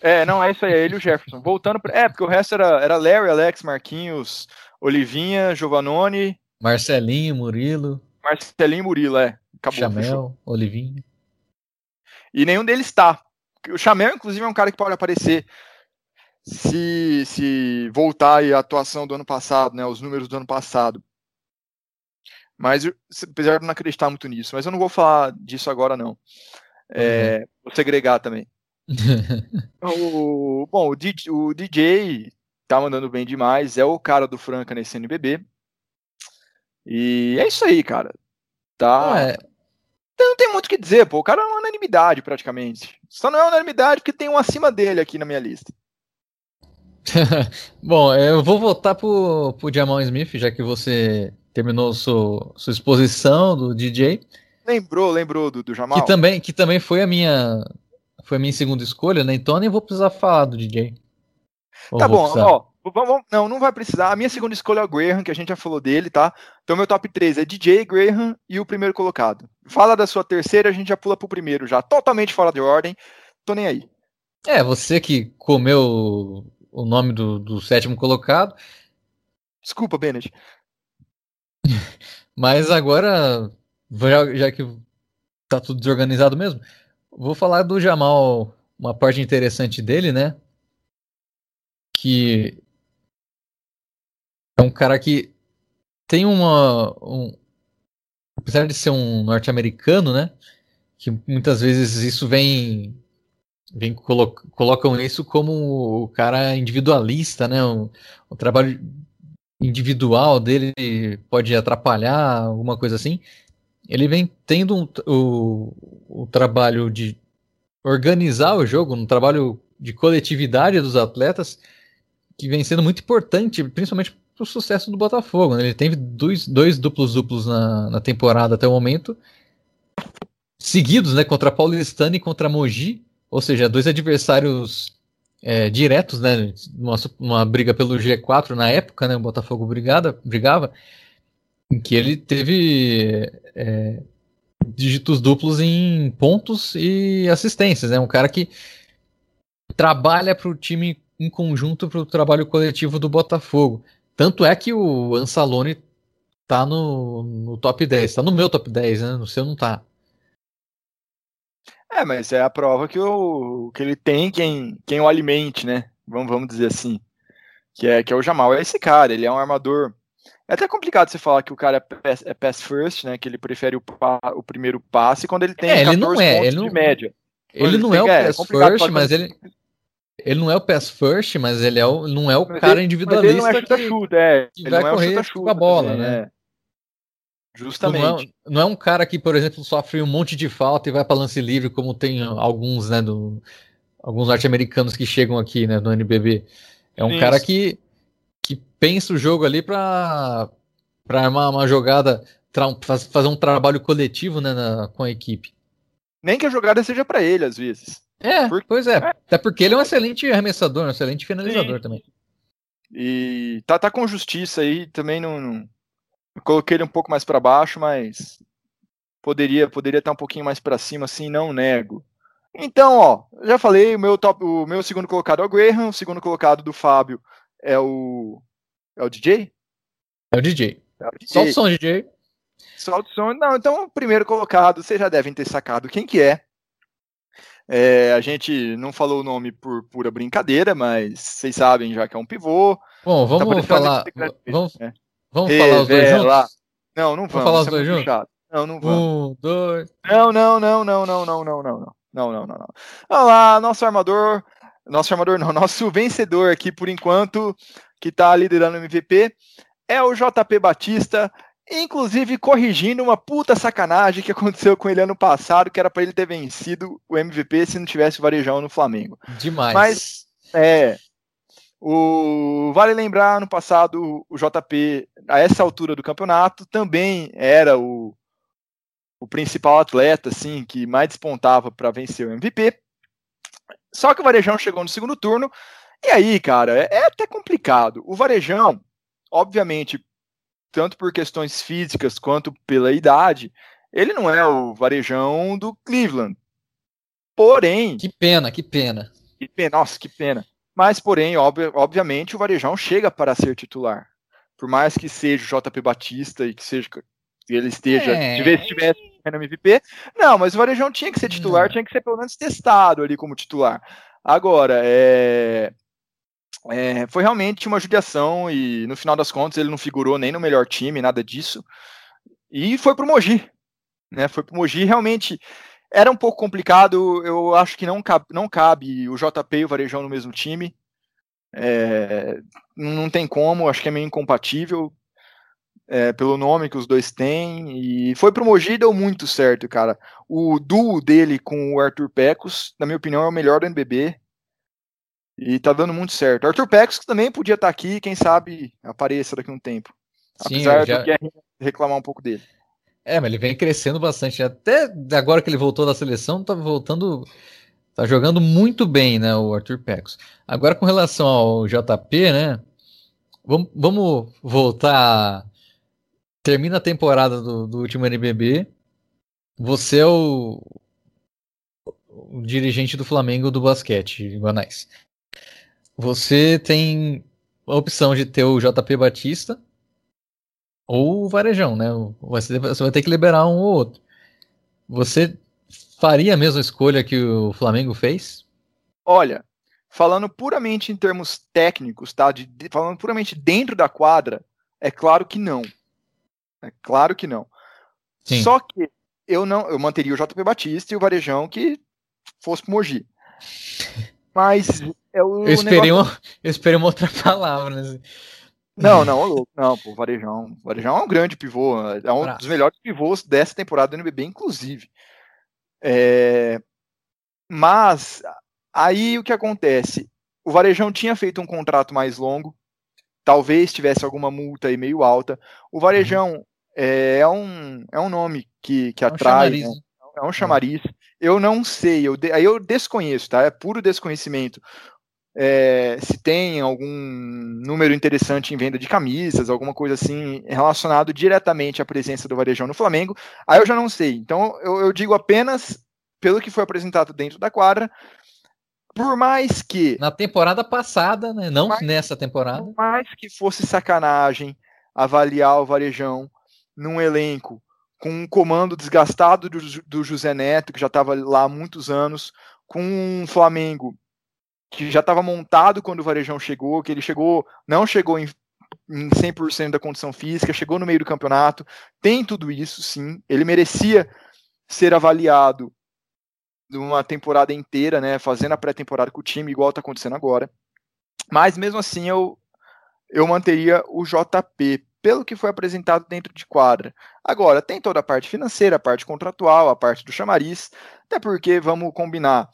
É, não, é isso aí, é ele e o Jefferson. Voltando pra. É, porque o resto era, era Larry, Alex, Marquinhos, Olivinha, Giovanoni. Marcelinho, Murilo. Marcelinho e Murilo, é. Acabou. Chamel, fechou. Olivinha. E nenhum deles tá. O Chamel, inclusive, é um cara que pode aparecer se, se voltar a atuação do ano passado, né, os números do ano passado. Mas, apesar de não acreditar muito nisso, mas eu não vou falar disso agora, não. É, uhum. Vou segregar também. o, bom, o DJ, o DJ tá mandando bem demais, é o cara do Franca nesse NBB. E é isso aí, cara. Tá. É. Não tem muito o que dizer, pô. O cara é uma unanimidade, praticamente. Só não é unanimidade porque tem um acima dele aqui na minha lista. Bom, eu vou votar pro, pro Jamal Smith, já que você terminou sua, sua exposição do DJ. Lembrou, lembrou do, do Jamal? Que também, que também foi a minha foi a minha segunda escolha, né? Então nem vou precisar falar do DJ. Ou tá bom, precisar? ó. Não, não vai precisar. A minha segunda escolha é o Graham, que a gente já falou dele, tá? Então meu top 3 é DJ, Graham e o primeiro colocado. Fala da sua terceira, a gente já pula pro primeiro já. Totalmente fora de ordem. Tô nem aí. É, você que comeu o nome do, do sétimo colocado. Desculpa, Bennett. Mas agora, já, já que tá tudo desorganizado mesmo, vou falar do Jamal, uma parte interessante dele, né? Que é um cara que tem uma. Um, apesar de ser um norte-americano, né? Que muitas vezes isso vem vem colo colocam isso como o cara individualista, né? O, o, trabalho individual dele pode atrapalhar alguma coisa assim. Ele vem tendo um, o, o trabalho de organizar o jogo, um trabalho de coletividade dos atletas que vem sendo muito importante, principalmente para o sucesso do Botafogo. Né? Ele teve dois, dois duplos duplos na, na temporada até o momento, seguidos, né? Contra a Paulistana e contra Mogi ou seja, dois adversários é, diretos, né? Uma, uma, briga pelo G4 na época, né? O Botafogo brigada, brigava, em que ele teve é, dígitos duplos em pontos e assistências, né? Um cara que trabalha para o time em conjunto para o trabalho coletivo do Botafogo. Tanto é que o Ansalone tá no, no top 10, tá no meu top 10, né? No seu não tá. É, mas é a prova que, o, que ele tem quem, quem o alimente, né? Vamos, vamos dizer assim. Que é, que é o Jamal. É esse cara, ele é um armador. É até complicado você falar que o cara é pass, é pass first, né? Que ele prefere o, o primeiro passe quando ele tem é, ele não é, ele não, de média. Ele, ele não é o é, pass é first, mas ele. Ele não é o pass first, mas ele é o, não é o cara individualista. Ele não é chuta-chuta, é. Que ele vai correr chuta -chuta, com a bola, né? É. Justamente. Não é, não é, um cara que, por exemplo, sofre um monte de falta e vai para lance livre, como tem alguns, né, do, alguns norte-americanos que chegam aqui, né, no NBB. É um Isso. cara que, que pensa o jogo ali para para armar uma jogada, fazer um trabalho coletivo, né, na, com a equipe. Nem que a jogada seja para ele, às vezes. É, Por... pois é. é. Até porque ele é um excelente arremessador, um excelente finalizador Sim. também. E tá, tá com justiça aí, também não, não coloquei ele um pouco mais para baixo, mas poderia poderia estar um pouquinho mais para cima, assim, não nego. Então, ó, já falei, o meu top, o meu segundo colocado é o Graham, o segundo colocado do Fábio é o é o DJ? É o DJ. É o DJ. Solta o som, DJ. Solta o som. Não, então, o primeiro colocado, vocês já devem ter sacado quem que é. É, a gente não falou o nome por pura brincadeira, mas vocês sabem já que é um pivô. Bom, vamos tá falar. Vamos, é. Vamos falar os dois juntos? Não, não vamos. Vamos falar os é dois juntos? Chato. Não, não vamos. Um, dois. Não, não, não, não, não, não, não, não, não. Não, não, não, não. Olha lá, nosso armador. Nosso armador não, nosso vencedor aqui por enquanto, que tá liderando o MVP, é o JP Batista, inclusive corrigindo uma puta sacanagem que aconteceu com ele ano passado, que era para ele ter vencido o MVP se não tivesse o Varejão no Flamengo. Demais. Mas, é, o, vale lembrar, no passado, o JP, a essa altura do campeonato, também era o, o principal atleta, assim, que mais despontava para vencer o MVP. Só que o Varejão chegou no segundo turno, e aí, cara, é, é até complicado. O Varejão, obviamente, tanto por questões físicas quanto pela idade, ele não é o Varejão do Cleveland. Porém. Que pena, que pena. Que pena, nossa, que pena. Mas, porém, ob obviamente, o Varejão chega para ser titular. Por mais que seja o JP Batista e que seja ele esteja, é. tivesse, tivesse no MVP, não, mas o Varejão tinha que ser titular, tinha que ser pelo menos testado ali como titular. Agora, é, é, foi realmente uma judiação e no final das contas ele não figurou nem no melhor time, nada disso. E foi pro Mogi, né? Foi pro Mogi realmente Era um pouco complicado, eu acho que não cabe, não cabe o JP e o Varejão no mesmo time. É, não tem como, acho que é meio incompatível é, pelo nome que os dois têm. E foi pro Mogi deu muito certo, cara. O duo dele com o Arthur Pecos, na minha opinião, é o melhor do NBB. E tá dando muito certo. Arthur Pecos também podia estar tá aqui, quem sabe apareça daqui a um tempo. Sim, Apesar já... do reclamar um pouco dele. É, mas ele vem crescendo bastante. Até agora que ele voltou da seleção, tá voltando. Tá jogando muito bem, né, o Arthur Pecos. Agora com relação ao JP, né? Vamos, vamos voltar. Termina a temporada do, do último NBB. Você é o, o dirigente do Flamengo do basquete, Guanais. Você tem a opção de ter o JP Batista ou o Varejão, né? Você, vai ter que liberar um ou outro. Você faria a mesma escolha que o Flamengo fez? Olha, falando puramente em termos técnicos, tá? De, de, falando puramente dentro da quadra, é claro que não. É claro que não. Sim. Só que eu não, eu manteria o JP Batista e o Varejão que fosse pro Mogi. Mas é o eu esperei, negócio... uma, eu esperei uma outra palavra. Né? Não, não, louco. Não, pô, Varejão. Varejão é um grande pivô. É um dos melhores pivôs dessa temporada do NBB, inclusive. É... Mas, aí o que acontece? O Varejão tinha feito um contrato mais longo. Talvez tivesse alguma multa aí meio alta. O Varejão uhum. é, é, um, é um nome que, que é atrai. Um né? É um chamariz. Eu não sei, eu de, aí eu desconheço, tá? É puro desconhecimento é, se tem algum número interessante em venda de camisas, alguma coisa assim relacionado diretamente à presença do Varejão no Flamengo, aí eu já não sei. Então eu, eu digo apenas pelo que foi apresentado dentro da quadra, por mais que. Na temporada passada, né? Não mais, nessa temporada. Por mais que fosse sacanagem avaliar o Varejão num elenco com um comando desgastado do, do José Neto, que já estava lá há muitos anos, com um Flamengo que já estava montado quando o Varejão chegou, que ele chegou, não chegou em, em 100% da condição física, chegou no meio do campeonato, tem tudo isso, sim, ele merecia ser avaliado numa temporada inteira, né, fazendo a pré-temporada com o time, igual está acontecendo agora, mas mesmo assim eu, eu manteria o JP, pelo que foi apresentado dentro de quadra. Agora, tem toda a parte financeira, a parte contratual, a parte do chamariz, até porque, vamos combinar,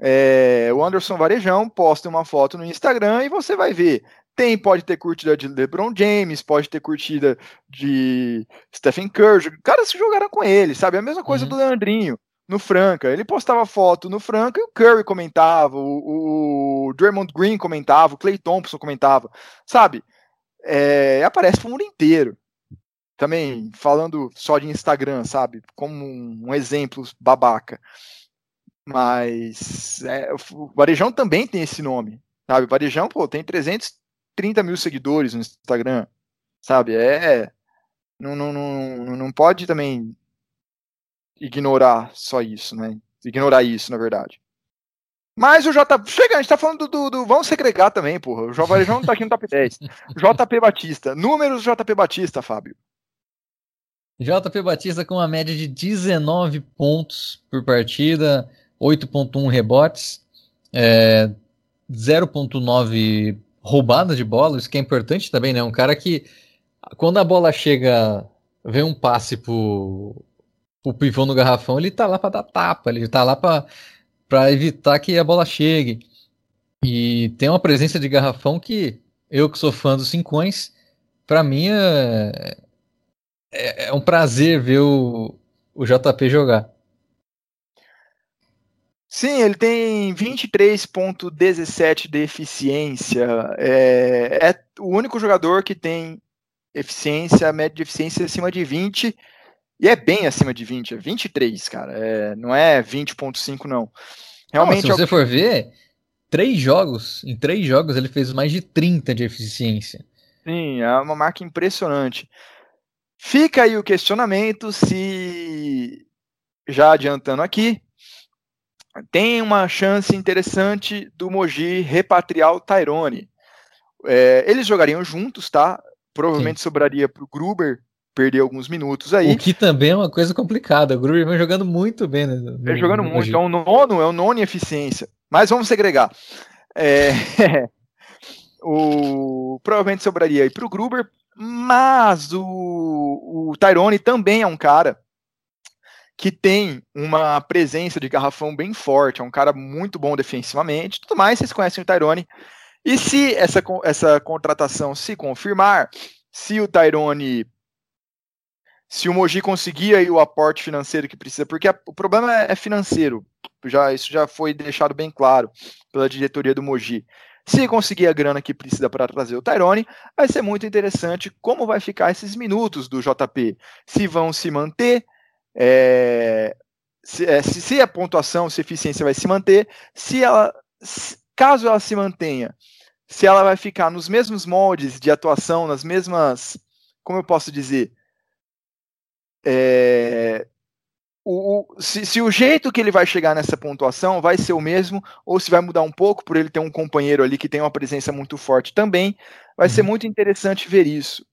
é, o Anderson Varejão posta uma foto no Instagram e você vai ver. Tem, pode ter curtida de LeBron James, pode ter curtida de Stephen Curry, caras que jogaram com ele, sabe? A mesma coisa uhum. do Leandrinho no Franca. Ele postava foto no Franca e o Curry comentava, o, o Draymond Green comentava, o Clay Thompson comentava, sabe? É, aparece pro mundo inteiro. Também falando só de Instagram, sabe? Como um, exemplo babaca. Mas é, o Varejão também tem esse nome, sabe? O Varejão, pô, tem 330 mil seguidores no Instagram, sabe? É. Não, não, não, não pode também ignorar só isso, né? Ignorar isso, na verdade. Mas o J. Chega, a gente tá falando do. do. Vamos segregar também, porra. O Varejão não tá aqui no top 10. JP Batista. Números do JP Batista, Fábio. JP Batista com uma média de 19 pontos por partida, 8.1 rebotes, é, 0.9 roubadas de bola, isso que é importante também, né? Um cara que quando a bola chega, vem um passe pro, pro pivô no garrafão, ele tá lá para dar tapa, ele tá lá para evitar que a bola chegue. E tem uma presença de garrafão que eu que sou fã dos Cincões, para mim é, é, é, um prazer ver o, o JP jogar. Sim, ele tem 23,17 de eficiência. É, é, o único jogador que tem eficiência, média de eficiência acima de 20. E é bem acima de 20, é 23, cara. É, não é 20,5, não. Realmente. Não, se é você for ver, três jogos, em três jogos ele fez mais de 30 de eficiência. Sim, é uma marca impressionante. Fica aí o questionamento se, já adiantando aqui, tem uma chance interessante do Mogi repatriar o Tyrone. É, eles jogariam juntos, tá? Provavelmente Sim. sobraria para o Gruber perder alguns minutos aí. O que também é uma coisa complicada. O Gruber vem jogando muito bem. Né, no, Ele jogando muito. É o nono, é o nono em eficiência. Mas vamos segregar. É, o, provavelmente sobraria aí para o Gruber, mas o, o Tyrone também é um cara que tem uma presença de garrafão bem forte, é um cara muito bom defensivamente, tudo mais, vocês conhecem o Tyrone. E se essa, essa contratação se confirmar, se o Tyrone se o Mogi conseguir aí o aporte financeiro que precisa, porque a, o problema é, é, financeiro, já, isso já foi deixado bem claro pela diretoria do Mogi. Se conseguir a grana que precisa para trazer o Tyrone, vai ser muito interessante como vai ficar esses minutos do JP. Se vão se manter, é, se, é, se, se, a pontuação, se a eficiência vai se manter, se ela, se, caso ela se mantenha, se ela vai ficar nos mesmos moldes de atuação, nas mesmas, como eu posso dizer, é, o, se, se, o jeito que ele vai chegar nessa pontuação vai ser o mesmo, ou se vai mudar um pouco por ele ter um companheiro ali que tem uma presença muito forte também, vai ser uhum. muito interessante ver isso.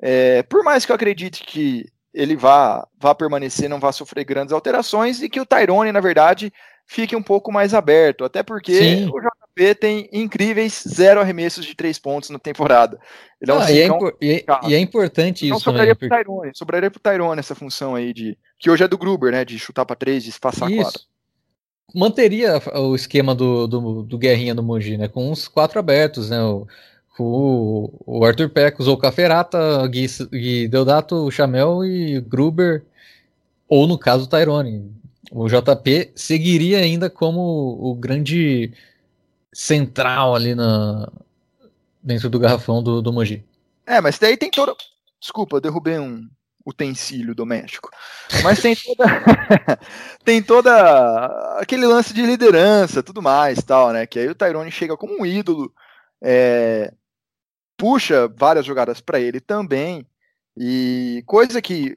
É, por mais que eu acredite que ele vá, vá permanecer, não vá sofrer grandes alterações, e que o Tyrone, na verdade, fique um pouco mais aberto, até porque Sim. o JP tem incríveis zero arremessos de três pontos na temporada. Ele é um ah, e, é e, é, e, é importante então, isso. Sobraria né? pro Tyrone, sobraria pro Tyrone essa função aí de. Que hoje é do Gruber, né? De chutar para três, de passar isso. quatro. Manteria o esquema do, do, do Guerrinha no Mogi, né? Com uns quatro abertos, né? O, o, o Arthur Peck usou o Caferata, Gui, Gui Deodato, o Chamel e Gruber, ou no caso o Tyrone o JP seguiria ainda como o grande central ali na, dentro do garrafão do, do Mogi. É, mas daí tem toda. Desculpa, derrubei um utensílio doméstico. Mas tem toda. tem toda aquele lance de liderança, tudo mais, tal, né? Que aí o Tyrone chega como um ídolo, é, puxa várias jogadas para ele também. E coisa que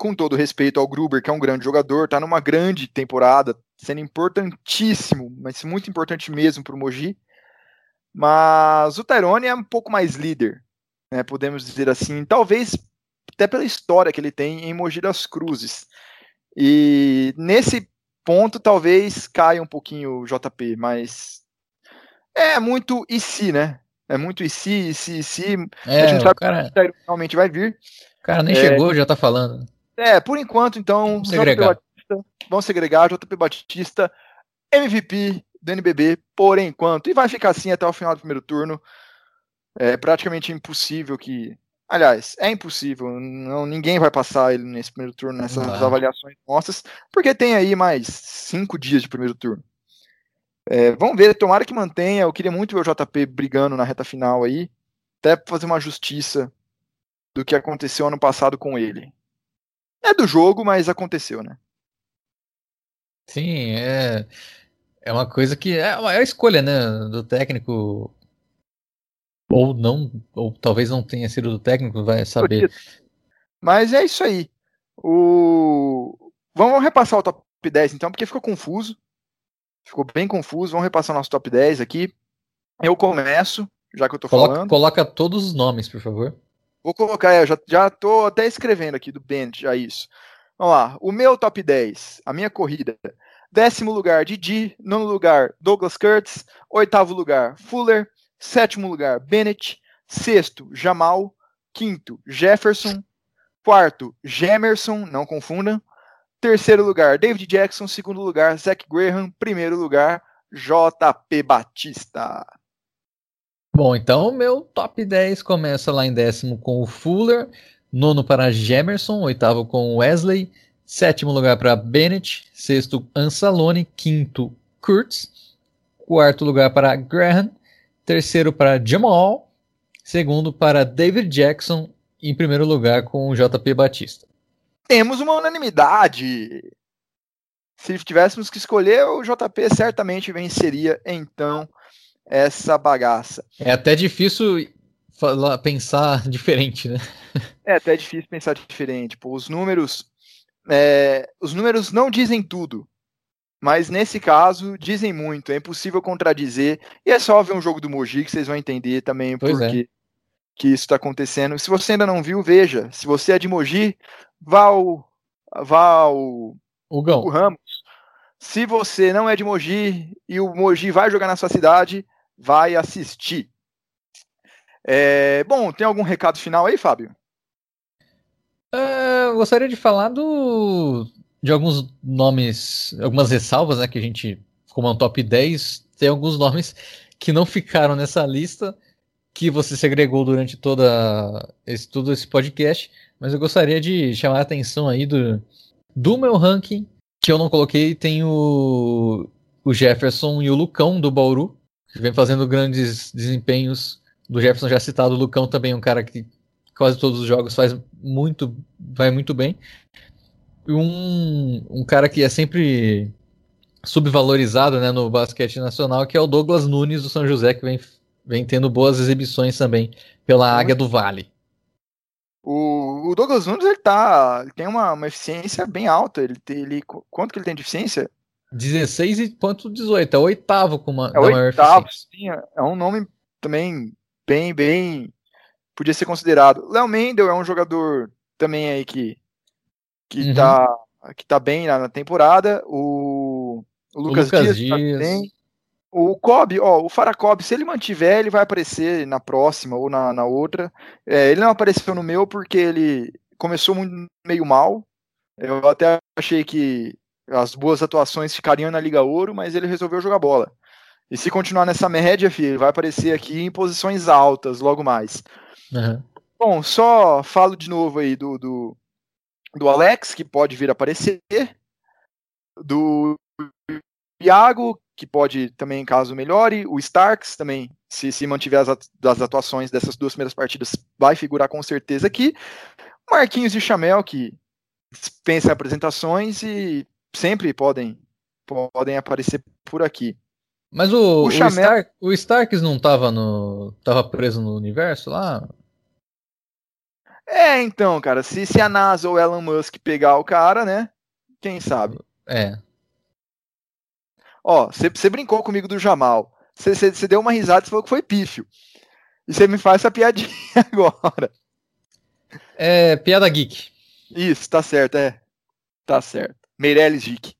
com todo respeito ao Gruber, que é um grande jogador, está numa grande temporada, sendo importantíssimo, mas muito importante mesmo para o Mogi. Mas o Tyrone é um pouco mais líder, né, podemos dizer assim, talvez até pela história que ele tem em Mogi das Cruzes. E nesse ponto talvez caia um pouquinho o JP, mas é muito e se, né? É muito e se, e se, e se. É, a gente sabe cara... que realmente vai vir. O cara nem é... chegou, já tá falando. É, por enquanto, então, segregar. Batista, vamos segregar, JP Batista, MVP do NBB, por enquanto, e vai ficar assim até o final do primeiro turno. É praticamente impossível que. Aliás, é impossível, não, ninguém vai passar ele nesse primeiro turno, nessas avaliações nossas, porque tem aí mais cinco dias de primeiro turno. É, vamos ver, tomara que mantenha. Eu queria muito ver o JP brigando na reta final aí, até fazer uma justiça do que aconteceu ano passado com ele. É do jogo, mas aconteceu, né? Sim, é, é uma coisa que é, a escolha, né, do técnico ou não, ou talvez não tenha sido do técnico, vai saber. Mas é isso aí. O vamos repassar o top 10 então, porque ficou confuso. Ficou bem confuso. Vamos repassar o nosso top 10 aqui. Eu começo, já que eu tô coloca, falando. Coloca todos os nomes, por favor. Vou colocar, eu já, já tô até escrevendo aqui do Bennett, já isso. Vamos lá, o meu top 10, a minha corrida. Décimo lugar, Didi. Nono lugar, Douglas Kurtz. Oitavo lugar, Fuller. Sétimo lugar, Bennett. Sexto, Jamal. Quinto, Jefferson. Quarto, Gemerson, não confundam. Terceiro lugar, David Jackson. Segundo lugar, Zach Graham. Primeiro lugar, JP Batista. Bom, então meu top 10 começa lá em décimo com o Fuller, nono para Gemerson, oitavo com Wesley, sétimo lugar para Bennett, sexto Ansalone, quinto Kurtz, quarto lugar para Graham, terceiro para Jamal, segundo para David Jackson, em primeiro lugar com o JP Batista. Temos uma unanimidade. Se tivéssemos que escolher, o JP certamente venceria então essa bagaça. É até difícil falar, pensar diferente, né? É até difícil pensar diferente. Pô, os números, é, os números não dizem tudo, mas nesse caso dizem muito. É impossível contradizer. E é só ver um jogo do Mogi que vocês vão entender também o pois porquê. que isso está acontecendo. Se você ainda não viu, veja. Se você é de Mogi, vá ao, vá ao Hugo Ramos. Se você não é de Mogi e o Mogi vai jogar na sua cidade, vai assistir. É, bom, tem algum recado final aí, Fábio? Uh, gostaria de falar do, de alguns nomes, algumas ressalvas, né, que a gente, como é um top 10, tem alguns nomes que não ficaram nessa lista, que você segregou durante toda esse, todo esse podcast, mas eu gostaria de chamar a atenção aí do, do meu ranking, que eu não coloquei, tem o, o Jefferson e o Lucão do Bauru, vem fazendo grandes desempenhos. Do Jefferson já citado, o Lucão também é um cara que quase todos os jogos faz muito, vai muito bem. Um, um cara que é sempre subvalorizado né, no basquete nacional, que é o Douglas Nunes do São José, que vem, vem tendo boas exibições também pela Águia do Vale. O, o Douglas Nunes ele tá, ele tem uma, uma eficiência bem alta. Ele, ele, quanto que ele tem de eficiência? 16,18, é o oitavo com uma, é o oitavo, sim, é, é um nome também bem, bem, podia ser considerado. Léo Mendel é um jogador também aí que que uhum. tá que tá bem na, na temporada. O, o Lucas, o Lucas Dias, Dias. Tá bem. O Kobe, ó, o Faracob, se ele mantiver, ele vai aparecer na próxima ou na, na outra. É, ele não apareceu no meu porque ele começou muito, meio mal. Eu até achei que as boas atuações ficariam na Liga Ouro, mas ele resolveu jogar bola. E se continuar nessa média, filho, vai aparecer aqui em posições altas logo mais. Uhum. Bom, só falo de novo aí do, do, do Alex, que pode vir aparecer, do Iago, que pode também, caso melhore, o Starks também, se, se mantiver as, as atuações dessas duas primeiras partidas, vai figurar com certeza aqui. Marquinhos e Chamel, que dispensam apresentações e sempre podem, podem aparecer por aqui. Mas o, o, Chamel... Stark, o Starks não estava no. tava preso no universo lá? É, então, cara, se, se a NASA ou Elon Musk pegar o cara, né? Quem sabe? É. Ó, você brincou comigo do Jamal. Você deu uma risada e falou que foi pífio. E você me faz essa piadinha agora. É, piada geek. Isso, tá certo, é. Tá certo. Meirelles geek.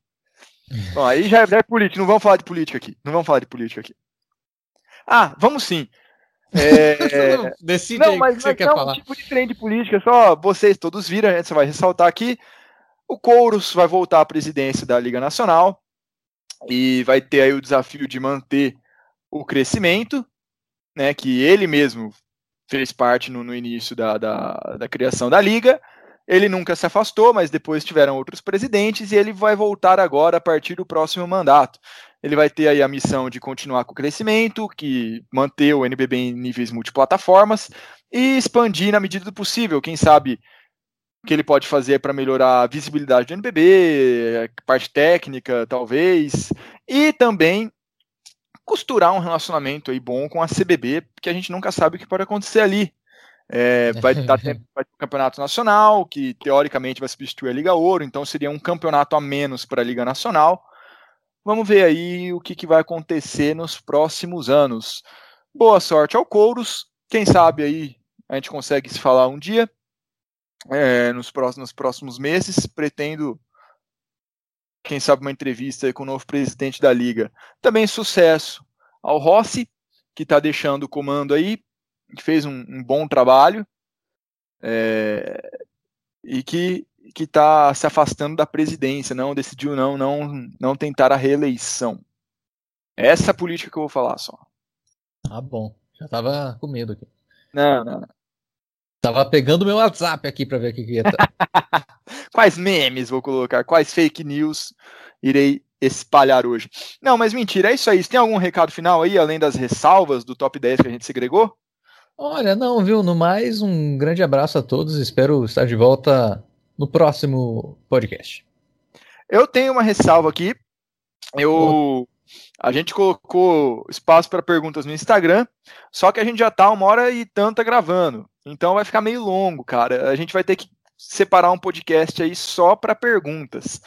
Bom, aí já é, é política. Não vamos falar de política aqui. Não vamos falar de política aqui. Ah, vamos sim. É... não, decide não, mas, o que você quer não, falar. tipo de trem de política, só vocês todos viram, a gente vai ressaltar aqui. O Couros vai voltar à presidência da Liga Nacional e vai ter aí o desafio de manter o crescimento, né, que ele mesmo fez parte no, no início da, da, da, criação da liga. Ele nunca se afastou, mas depois tiveram outros presidentes e ele vai voltar agora a partir do próximo mandato. Ele vai ter aí a missão de continuar com o crescimento, que manter o NBB em níveis multiplataformas e expandir na medida do possível. Quem sabe o que ele pode fazer para melhorar a visibilidade do NBB, parte técnica, talvez, e também costurar um relacionamento aí bom com a CBB, porque a gente nunca sabe o que pode acontecer ali. É, vai, dar tempo, vai ter um campeonato nacional, que teoricamente vai substituir a Liga Ouro, então seria um campeonato a menos para a Liga Nacional. Vamos ver aí o que, que vai acontecer nos próximos anos. Boa sorte ao Couros. Quem sabe aí a gente consegue se falar um dia. É, nos, próximos, nos próximos meses. Pretendo, quem sabe, uma entrevista com o novo presidente da Liga. Também sucesso ao Rossi, que está deixando o comando aí, que fez um, um bom trabalho. É, e que que está se afastando da presidência, não decidiu não, não, não tentar a reeleição. Essa é a política que eu vou falar só. Ah, bom. Já tava com medo aqui. Não, não. Tava pegando meu WhatsApp aqui para ver o que, que ia estar. Quais memes vou colocar? Quais fake news irei espalhar hoje? Não, mas mentira, é isso aí. Você tem algum recado final aí, além das ressalvas do top 10 que a gente segregou? Olha, não, viu? No mais, um grande abraço a todos. Espero estar de volta no próximo podcast. Eu tenho uma ressalva aqui. Eu a gente colocou espaço para perguntas no Instagram, só que a gente já tá uma hora e tanta gravando. Então vai ficar meio longo, cara. A gente vai ter que separar um podcast aí só para perguntas.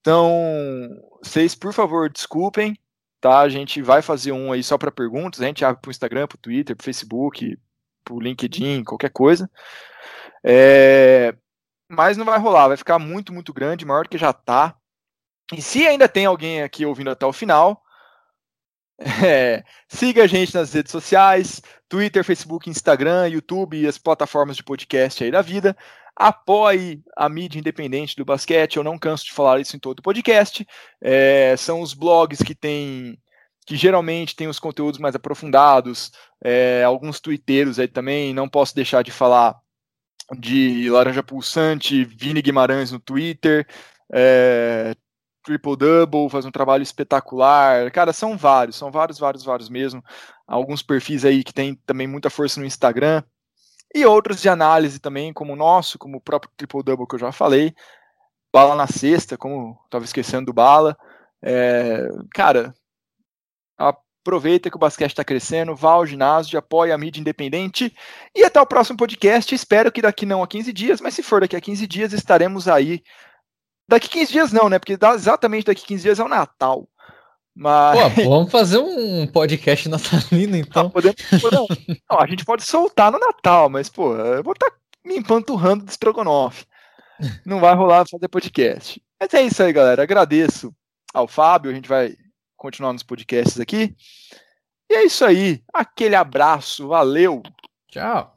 Então, vocês, por favor, desculpem, tá? A gente vai fazer um aí só para perguntas. A gente abre para o Instagram, para o Twitter, para o Facebook, grupo, LinkedIn, qualquer coisa. É, mas não vai rolar, vai ficar muito, muito grande, maior que já tá. E se ainda tem alguém aqui ouvindo até o final, é, siga a gente nas redes sociais, Twitter, Facebook, Instagram, YouTube e as plataformas de podcast aí da vida. Apoie a mídia independente do basquete. Eu não canso de falar isso em todo o podcast. É, são os blogs que tem que geralmente tem os conteúdos mais aprofundados, é, alguns twitteiros aí também. Não posso deixar de falar de Laranja Pulsante, Vini Guimarães no Twitter, é, Triple Double, faz um trabalho espetacular. Cara, são vários, são vários, vários, vários mesmo. Alguns perfis aí que tem também muita força no Instagram. E outros de análise também, como o nosso, como o próprio Triple Double que eu já falei. Bala na sexta, como estava esquecendo do Bala. É, cara, aproveita que o basquete está crescendo, vá ao ginásio, apoie a mídia independente. E até o próximo podcast. Espero que daqui não a 15 dias, mas se for daqui a 15 dias, estaremos aí Daqui 15 dias não, né? Porque exatamente daqui 15 dias é o Natal. Mas... Pô, vamos fazer um podcast natalino, então. Não, podemos, não, a gente pode soltar no Natal, mas, pô, eu vou estar tá me empanturrando de estrogonofe. Não vai rolar fazer podcast. Mas é isso aí, galera. Agradeço ao Fábio. A gente vai continuar nos podcasts aqui. E é isso aí. Aquele abraço. Valeu. Tchau.